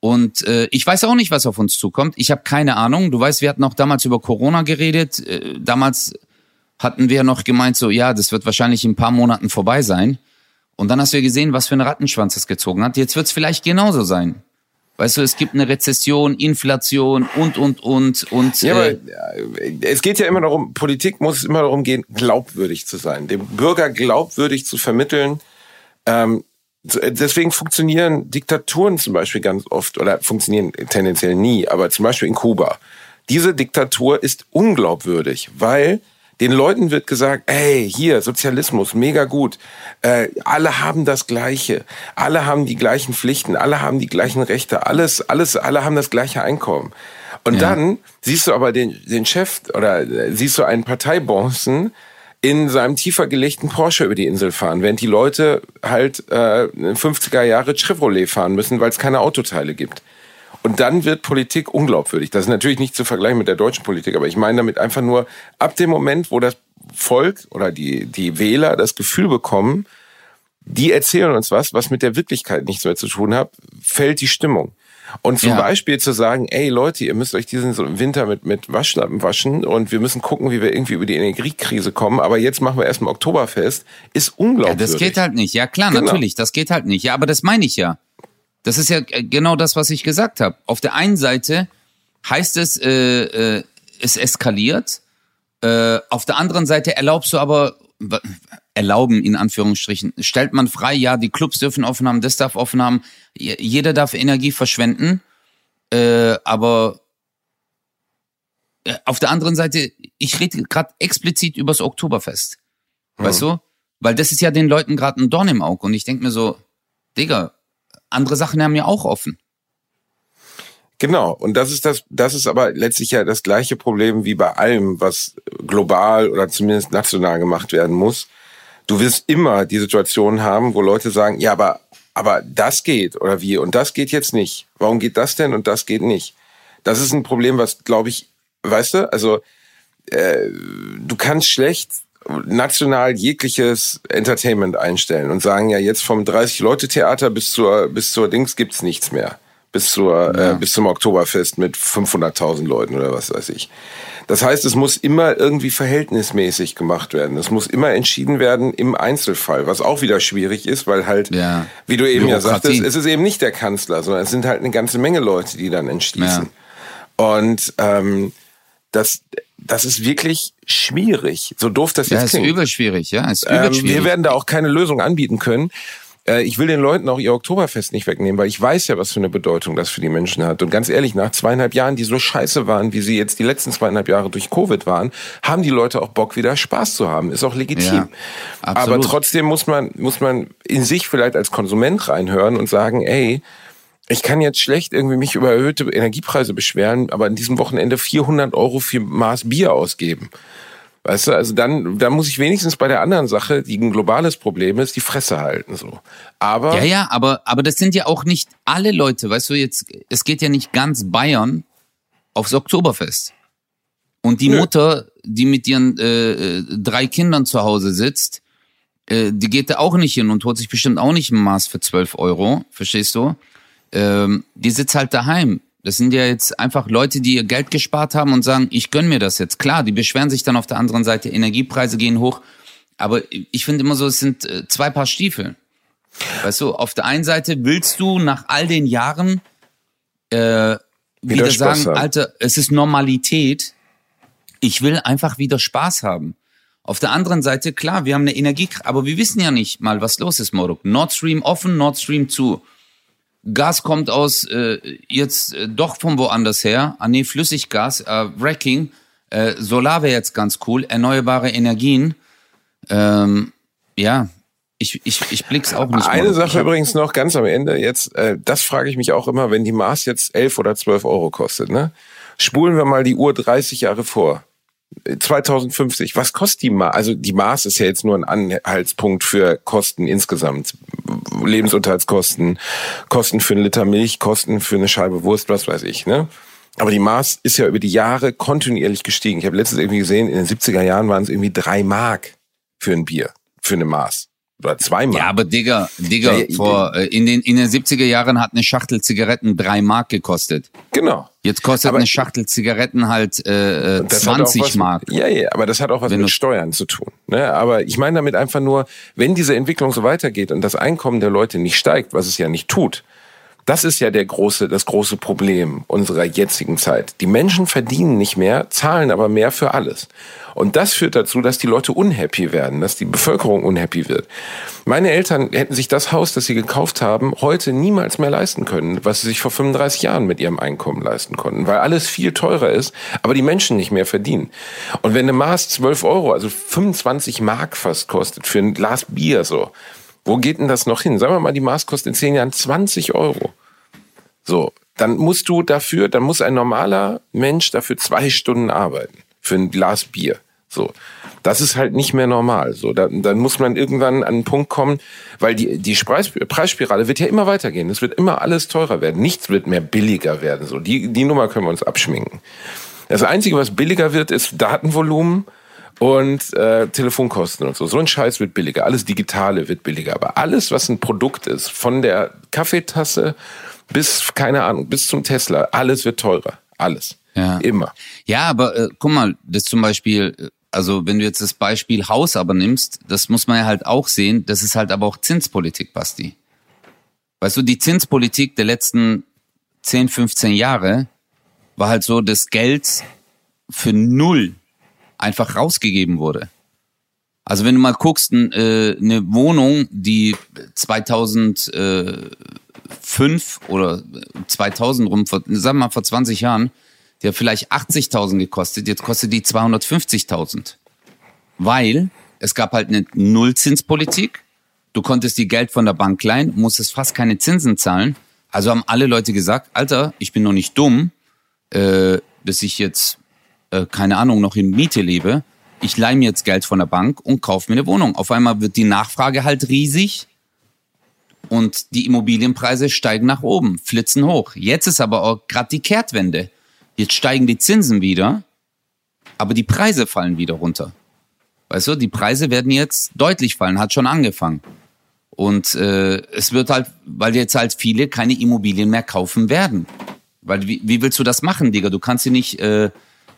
Speaker 1: Und äh, ich weiß auch nicht, was auf uns zukommt. Ich habe keine Ahnung. Du weißt, wir hatten auch damals über Corona geredet. Äh, damals hatten wir noch gemeint, so ja, das wird wahrscheinlich in ein paar Monaten vorbei sein. Und dann hast du ja gesehen, was für eine Rattenschwanz es gezogen hat. Jetzt wird es vielleicht genauso sein. Weißt du, es gibt eine Rezession, Inflation und, und, und, und.
Speaker 2: Ja, äh, aber es geht ja immer darum, Politik muss immer darum gehen, glaubwürdig zu sein, dem Bürger glaubwürdig zu vermitteln. Ähm, deswegen funktionieren Diktaturen zum Beispiel ganz oft oder funktionieren tendenziell nie, aber zum Beispiel in Kuba. Diese Diktatur ist unglaubwürdig, weil den Leuten wird gesagt, ey, hier, Sozialismus, mega gut. Äh, alle haben das Gleiche. Alle haben die gleichen Pflichten. Alle haben die gleichen Rechte. Alles, alles, alle haben das gleiche Einkommen. Und ja. dann siehst du aber den, den Chef oder äh, siehst du einen Parteibonzen in seinem tiefer gelegten Porsche über die Insel fahren, während die Leute halt äh, 50er Jahre Chevrolet fahren müssen, weil es keine Autoteile gibt. Und dann wird Politik unglaubwürdig. Das ist natürlich nicht zu vergleichen mit der deutschen Politik, aber ich meine damit einfach nur, ab dem Moment, wo das Volk oder die, die Wähler das Gefühl bekommen, die erzählen uns was, was mit der Wirklichkeit nichts mehr zu tun hat, fällt die Stimmung. Und zum
Speaker 1: Ja.
Speaker 2: Beispiel zu sagen, ey Leute, ihr müsst euch diesen Winter mit, mit Waschlappen waschen und wir müssen gucken, wie wir irgendwie über die Energiekrise kommen, aber jetzt machen wir erstmal Oktoberfest, ist
Speaker 1: Ja,
Speaker 2: unglaubwürdig.
Speaker 1: das geht halt nicht. Ja, klar,
Speaker 2: Genau.
Speaker 1: natürlich, das geht halt nicht. Ja, aber das meine ich ja. Das ist ja äh, genau das, was ich gesagt habe. Auf der einen Seite heißt es, äh, äh, es eskaliert. Äh, auf der anderen Seite erlaubst du aber, erlauben in Anführungsstrichen, stellt man frei, ja, die Clubs dürfen offen haben, das darf offen haben, jeder darf Energie verschwenden, äh, aber äh, auf der anderen Seite, ich rede gerade explizit übers Oktoberfest. Weißt du? Weil das ist ja den Leuten gerade ein Dorn im Auge. Und ich denk mir so, Digga, andere Sachen haben ja auch offen.
Speaker 2: Genau, und das ist das, das ist aber letztlich ja das gleiche Problem wie bei allem, was global oder zumindest national gemacht werden muss. Du wirst immer die Situation haben, wo Leute sagen, ja, aber, aber das geht oder wie und das geht jetzt nicht. Warum geht das denn und das geht nicht? Das ist ein Problem, was glaube ich, weißt du, also äh, du kannst schlecht national jegliches Entertainment einstellen und sagen ja jetzt vom 30 Leute Theater bis zur bis zur Dings gibt's nichts mehr bis zur äh, bis zum Oktoberfest mit 500.000 Leuten oder was weiß ich. Das heißt, es muss immer irgendwie verhältnismäßig gemacht werden. Es muss immer entschieden werden im Einzelfall, was auch wieder schwierig ist, weil halt,
Speaker 1: Ja.
Speaker 2: wie du eben ja sagtest, es ist eben nicht der Kanzler, sondern es sind halt eine ganze Menge Leute, die dann entschließen. Und ähm, das, das ist wirklich schwierig. So doof das
Speaker 1: Ja,
Speaker 2: jetzt
Speaker 1: ist
Speaker 2: klingt.
Speaker 1: übel schwierig, ja, ist übel
Speaker 2: Ähm, wir werden da auch keine Lösung anbieten können. Äh, Ich will den Leuten auch ihr Oktoberfest nicht wegnehmen, weil ich weiß ja, was für eine Bedeutung das für die Menschen hat. Und ganz ehrlich, nach zweieinhalb Jahren, die so scheiße waren, wie sie jetzt die letzten zweieinhalb Jahre durch Covid waren, haben die Leute auch Bock, wieder Spaß zu haben. Ist auch legitim.
Speaker 1: Ja,
Speaker 2: Aber trotzdem muss man, muss man in sich vielleicht als Konsument reinhören und sagen, ey, ich kann jetzt schlecht irgendwie mich über erhöhte Energiepreise beschweren, aber an diesem Wochenende 400 Euro für Maß Bier ausgeben. Weißt du, also dann, dann muss ich wenigstens bei der anderen Sache, die ein globales Problem ist, die Fresse halten, so. Aber,
Speaker 1: Ja, ja, aber, aber das sind ja auch nicht alle Leute, weißt du, jetzt, es geht ja nicht ganz Bayern aufs Oktoberfest. Und die
Speaker 2: Nö.
Speaker 1: Mutter, die mit ihren äh, äh, drei Kindern zu Hause sitzt, äh, die geht da auch nicht hin und holt sich bestimmt auch nicht ein Maß für 12 Euro, verstehst du? Ähm, die sitzt halt daheim. Das sind ja jetzt einfach Leute, die ihr Geld gespart haben und sagen, ich gönn mir das jetzt. Klar, die beschweren sich dann auf der anderen Seite, Energiepreise gehen hoch. Aber ich finde immer so, es sind äh, zwei Paar Stiefel. Weißt du, auf der einen Seite willst du nach all den Jahren äh, wieder
Speaker 2: Spaß
Speaker 1: sagen,
Speaker 2: haben.
Speaker 1: Alter, es ist Normalität. Ich will einfach wieder Spaß haben. Auf der anderen Seite, klar, wir haben eine Energie, aber wir wissen ja nicht mal, was los ist, Moruk. Nord Stream offen, Nord Stream zu. Gas kommt aus äh, jetzt äh, doch von woanders her. Ah nee, Flüssiggas, äh, Wrecking. Äh, Solar wäre jetzt ganz cool. Erneuerbare Energien. Ähm, ja, ich, ich, ich blick's auch nicht.
Speaker 2: eine
Speaker 1: Moruk.
Speaker 2: Sache übrigens noch ganz am Ende jetzt, äh, das frage ich mich auch immer, wenn die Maß jetzt 11 oder 12 Euro kostet, ne? Spulen wir mal die Uhr 30 Jahre vor. 2050, was kostet die Maß? Also die Maß ist ja jetzt nur ein Anhaltspunkt für Kosten insgesamt. Lebensunterhaltskosten, Kosten für einen Liter Milch, Kosten für eine Scheibe Wurst, was weiß ich. Ne? Aber die Maß ist ja über die Jahre kontinuierlich gestiegen. Ich habe letztens irgendwie gesehen, in den 70er Jahren waren es irgendwie drei Mark für ein Bier, für eine Maß. Oder zwei Mark.
Speaker 1: Ja, aber Digga, Digga,
Speaker 2: Ja,
Speaker 1: vor, äh, in den, in den 70er Jahren hat eine Schachtel Zigaretten drei Mark gekostet.
Speaker 2: genau.
Speaker 1: Jetzt kostet
Speaker 2: Aber-
Speaker 1: eine Schachtel Zigaretten halt äh, äh,
Speaker 2: Das hat auch
Speaker 1: 20
Speaker 2: was,
Speaker 1: Mark.
Speaker 2: Ja, ja, aber das hat auch was mit Steuern zu tun. Ne? Aber ich meine damit einfach nur, wenn diese Entwicklung so weitergeht und das Einkommen der Leute nicht steigt, was es ja nicht tut, das ist ja der große, das große Problem unserer jetzigen Zeit. Die Menschen verdienen nicht mehr, zahlen aber mehr für alles. Und das führt dazu, dass die Leute unhappy werden, dass die Bevölkerung unhappy wird. Meine Eltern hätten sich das Haus, das sie gekauft haben, heute niemals mehr leisten können, was sie sich vor 35 Jahren mit ihrem Einkommen leisten konnten, weil alles viel teurer ist, aber die Menschen nicht mehr verdienen. Und wenn eine Maß 12 Euro, also 25 Mark fast kostet für ein Glas Bier so, wo geht denn das noch hin? Sagen wir mal, die Maß kostet in 10 Jahren 20 Euro. So, dann musst du dafür, dann muss ein normaler Mensch dafür zwei Stunden arbeiten für ein Glas Bier. So, das ist halt nicht mehr normal. So, dann, dann muss man irgendwann an einen Punkt kommen, weil die die Preis, Preisspirale wird ja immer weitergehen. Es wird immer alles teurer werden. Nichts wird mehr billiger werden. So, die die Nummer können wir uns abschminken. Das Einzige, was billiger wird, ist Datenvolumen und äh, Telefonkosten und so. So ein Scheiß wird billiger. Alles Digitale wird billiger. Aber alles, was ein Produkt ist, von der Kaffeetasse bis, keine Ahnung, bis zum Tesla. Alles wird teurer. Alles.
Speaker 1: Ja.
Speaker 2: Immer.
Speaker 1: Ja, aber äh, guck mal, das zum Beispiel, äh, also wenn du jetzt das Beispiel Haus aber nimmst, das muss man ja halt auch sehen, das ist halt aber auch Zinspolitik, Basti. Weißt du, die Zinspolitik der letzten 10, 15 Jahre war halt so, dass Geld für null einfach rausgegeben wurde. Also wenn du mal guckst, äh, eine Wohnung, die 2005 oder 2000 rum, vor, sagen wir mal vor 20 Jahren, die hat vielleicht 80.000 gekostet, jetzt kostet die 250.000. Weil es gab halt eine Nullzinspolitik. Du konntest die Geld von der Bank leihen, musstest fast keine Zinsen zahlen. Also haben alle Leute gesagt, Alter, ich bin noch nicht dumm, äh, dass ich jetzt, äh, keine Ahnung, noch in Miete lebe. Ich leihe mir jetzt Geld von der Bank und kaufe mir eine Wohnung. Auf einmal wird die Nachfrage halt riesig und die Immobilienpreise steigen nach oben, flitzen hoch. Jetzt ist aber auch gerade die Kehrtwende. Jetzt steigen die Zinsen wieder, aber die Preise fallen wieder runter. Weißt du, die Preise werden jetzt deutlich fallen, hat schon angefangen. Und äh, es wird halt, weil jetzt halt viele keine Immobilien mehr kaufen werden. Weil wie, wie willst du das machen, Digga? Du kannst dir nicht äh,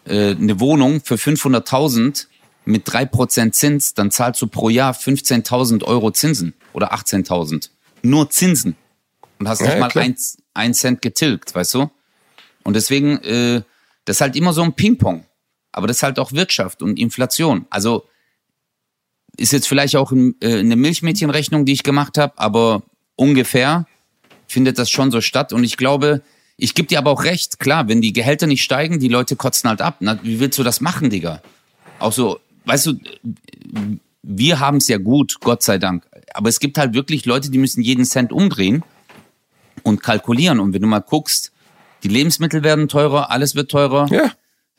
Speaker 1: äh, eine Wohnung für 500.000 mit 3% Zins, dann zahlst du pro Jahr 15.000 Euro Zinsen oder 18.000. Nur Zinsen. Und hast
Speaker 2: Ja,
Speaker 1: nicht
Speaker 2: ja,
Speaker 1: mal
Speaker 2: klar.
Speaker 1: ein, ein Cent getilgt, weißt du? Und deswegen, äh, das ist halt immer so ein Ping-Pong. Aber das ist halt auch Wirtschaft und Inflation. Also ist jetzt vielleicht auch ein, äh, eine Milchmädchenrechnung, die ich gemacht habe, aber ungefähr findet das schon so statt. Und ich glaube, ich gebe dir aber auch recht, klar, wenn die Gehälter nicht steigen, die Leute kotzen halt ab. Na, wie willst du das machen, Digga? Auch so, weißt du, wir haben es ja gut, Gott sei Dank. Aber es gibt halt wirklich Leute, die müssen jeden Cent umdrehen und kalkulieren. Und wenn du mal guckst, die Lebensmittel werden teurer, alles wird teurer.
Speaker 2: Ja.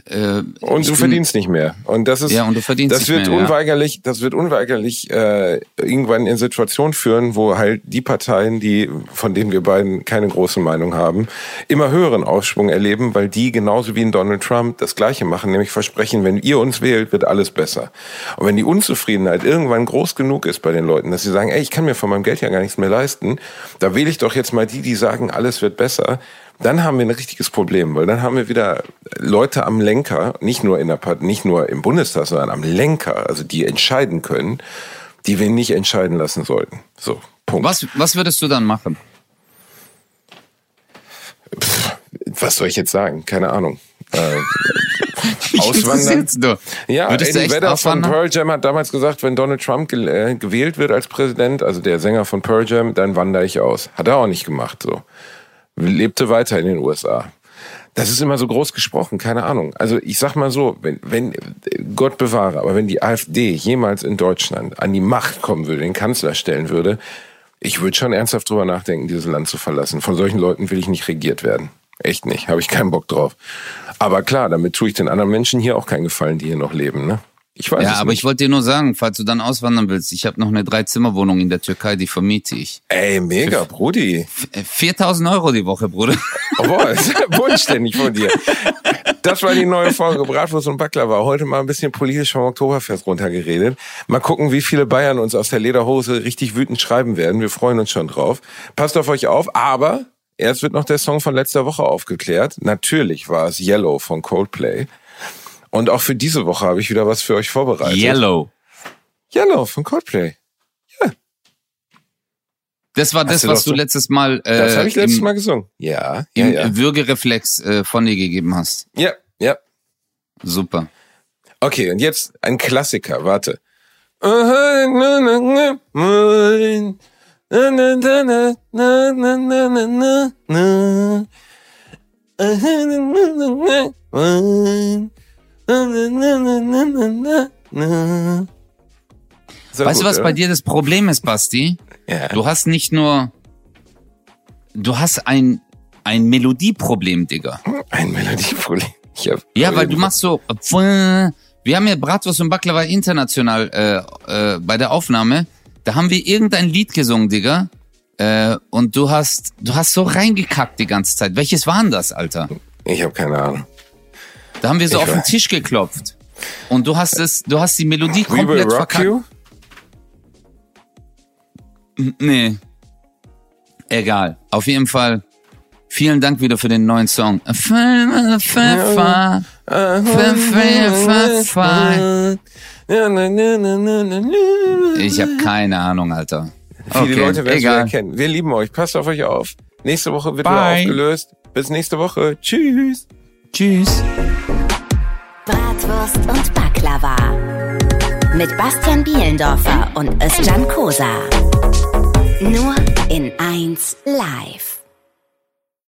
Speaker 1: Äh,
Speaker 2: Und du
Speaker 1: bin-
Speaker 2: verdienst nicht mehr. Und das ist,
Speaker 1: Ja, und du verdienst
Speaker 2: das
Speaker 1: nicht
Speaker 2: wird
Speaker 1: mehr, ja.
Speaker 2: unweigerlich, das wird unweigerlich äh, irgendwann in Situationen führen, wo halt die Parteien, die von denen wir beiden keine große Meinung haben, immer höheren Aufschwung erleben, weil die genauso wie in Donald Trump das Gleiche machen, nämlich versprechen, wenn ihr uns wählt, wird alles besser. Und wenn die Unzufriedenheit irgendwann groß genug ist bei den Leuten, dass sie sagen, ey, ich kann mir von meinem Geld ja gar nichts mehr leisten, da wähle ich doch jetzt mal die, die sagen, alles wird besser dann haben wir ein richtiges Problem, weil dann haben wir wieder Leute am Lenker, nicht nur in der Part, nicht nur im Bundestag, sondern am Lenker, also die entscheiden können, die wir nicht entscheiden lassen sollten. So, Punkt.
Speaker 1: was, was würdest du dann machen?
Speaker 2: Was soll ich jetzt sagen? Keine Ahnung. [laughs] Äh, Auswandern? Ja,
Speaker 1: Würdest
Speaker 2: Eddie Vedder von? Pearl Jam hat damals gesagt, wenn Donald Trump äh, gewählt wird als Präsident, also der Sänger von Pearl Jam, dann wandere ich aus. Hat er auch nicht gemacht, so. Lebte weiter in den USA. Das ist immer so groß gesprochen, keine Ahnung. Also ich sag mal so, wenn, wenn Gott bewahre, aber wenn die AfD jemals in Deutschland an die Macht kommen würde, den Kanzler stellen würde, ich würde schon ernsthaft drüber nachdenken, dieses Land zu verlassen. Von solchen Leuten will ich nicht regiert werden. Echt nicht, habe ich keinen Bock drauf. Aber klar, damit tue ich den anderen Menschen hier auch keinen Gefallen, die hier noch leben. Ne? Ich weiß
Speaker 1: Ja, aber
Speaker 2: nicht.
Speaker 1: ich wollte dir nur sagen, falls du dann auswandern willst, ich habe noch eine Dreizimmerwohnung in der Türkei, die vermiete ich.
Speaker 2: Ey, mega, Brudi.
Speaker 1: Äh, 4000 Euro die Woche, Bruder. [laughs]
Speaker 2: Obwohl, bodenständig von dir. Das war die neue Folge Bratwurst und Baklava. Heute mal ein bisschen politisch vom Oktoberfest runtergeredet. Mal gucken, wie viele Bayern uns aus der Lederhose richtig wütend schreiben werden. Wir freuen uns schon drauf. Passt auf euch auf, aber erst wird noch der Song von letzter Woche aufgeklärt. Natürlich war es Yellow von Coldplay. Und auch für diese Woche habe ich wieder was für euch vorbereitet.
Speaker 1: Yellow.
Speaker 2: Yellow von Coldplay.
Speaker 1: Das war das,
Speaker 2: du
Speaker 1: was du
Speaker 2: so-
Speaker 1: letztes Mal, äh,
Speaker 2: Das habe ich letztes
Speaker 1: im,
Speaker 2: Mal gesungen. Ja, ja,
Speaker 1: im
Speaker 2: ja.
Speaker 1: Würgereflex äh, von dir gegeben hast.
Speaker 2: Ja, ja.
Speaker 1: Super.
Speaker 2: Okay, und jetzt ein Klassiker, warte.
Speaker 1: Weißt du, was bei dir das Problem ist, Basti?
Speaker 2: Ja.
Speaker 1: Du hast nicht nur, du hast ein, ein Melodieproblem, Digga.
Speaker 2: Ein Melodieproblem.
Speaker 1: Ja, weil du machst so, wir haben ja Bratwurst und Baklava international äh, äh, bei der Aufnahme. Da haben wir irgendein Lied gesungen, Digga. Äh, und du hast, du hast so reingekackt die ganze Zeit. Welches war denn das, Alter?
Speaker 2: Ich habe keine Ahnung.
Speaker 1: Da haben wir so
Speaker 2: Ich
Speaker 1: auf den. Tisch geklopft. Und du hast es, du hast die Melodie
Speaker 2: We
Speaker 1: komplett
Speaker 2: rock
Speaker 1: verkackt.
Speaker 2: you?
Speaker 1: Nee. Egal. Auf jeden Fall. Vielen Dank wieder für den neuen Song. Ich habe keine Ahnung, Alter.
Speaker 2: Viele
Speaker 1: Okay,
Speaker 2: Leute werden es
Speaker 1: egal.
Speaker 2: wieder kennen. Wir lieben euch. Passt auf euch auf. Nächste Woche wird wieder
Speaker 1: Bye.
Speaker 2: aufgelöst. Bis nächste Woche. Tschüss.
Speaker 1: Tschüss.
Speaker 3: Bratwurst und Baklava. Mit Bastian Bielendorfer und Özcan Kosa. Nur in 1 live.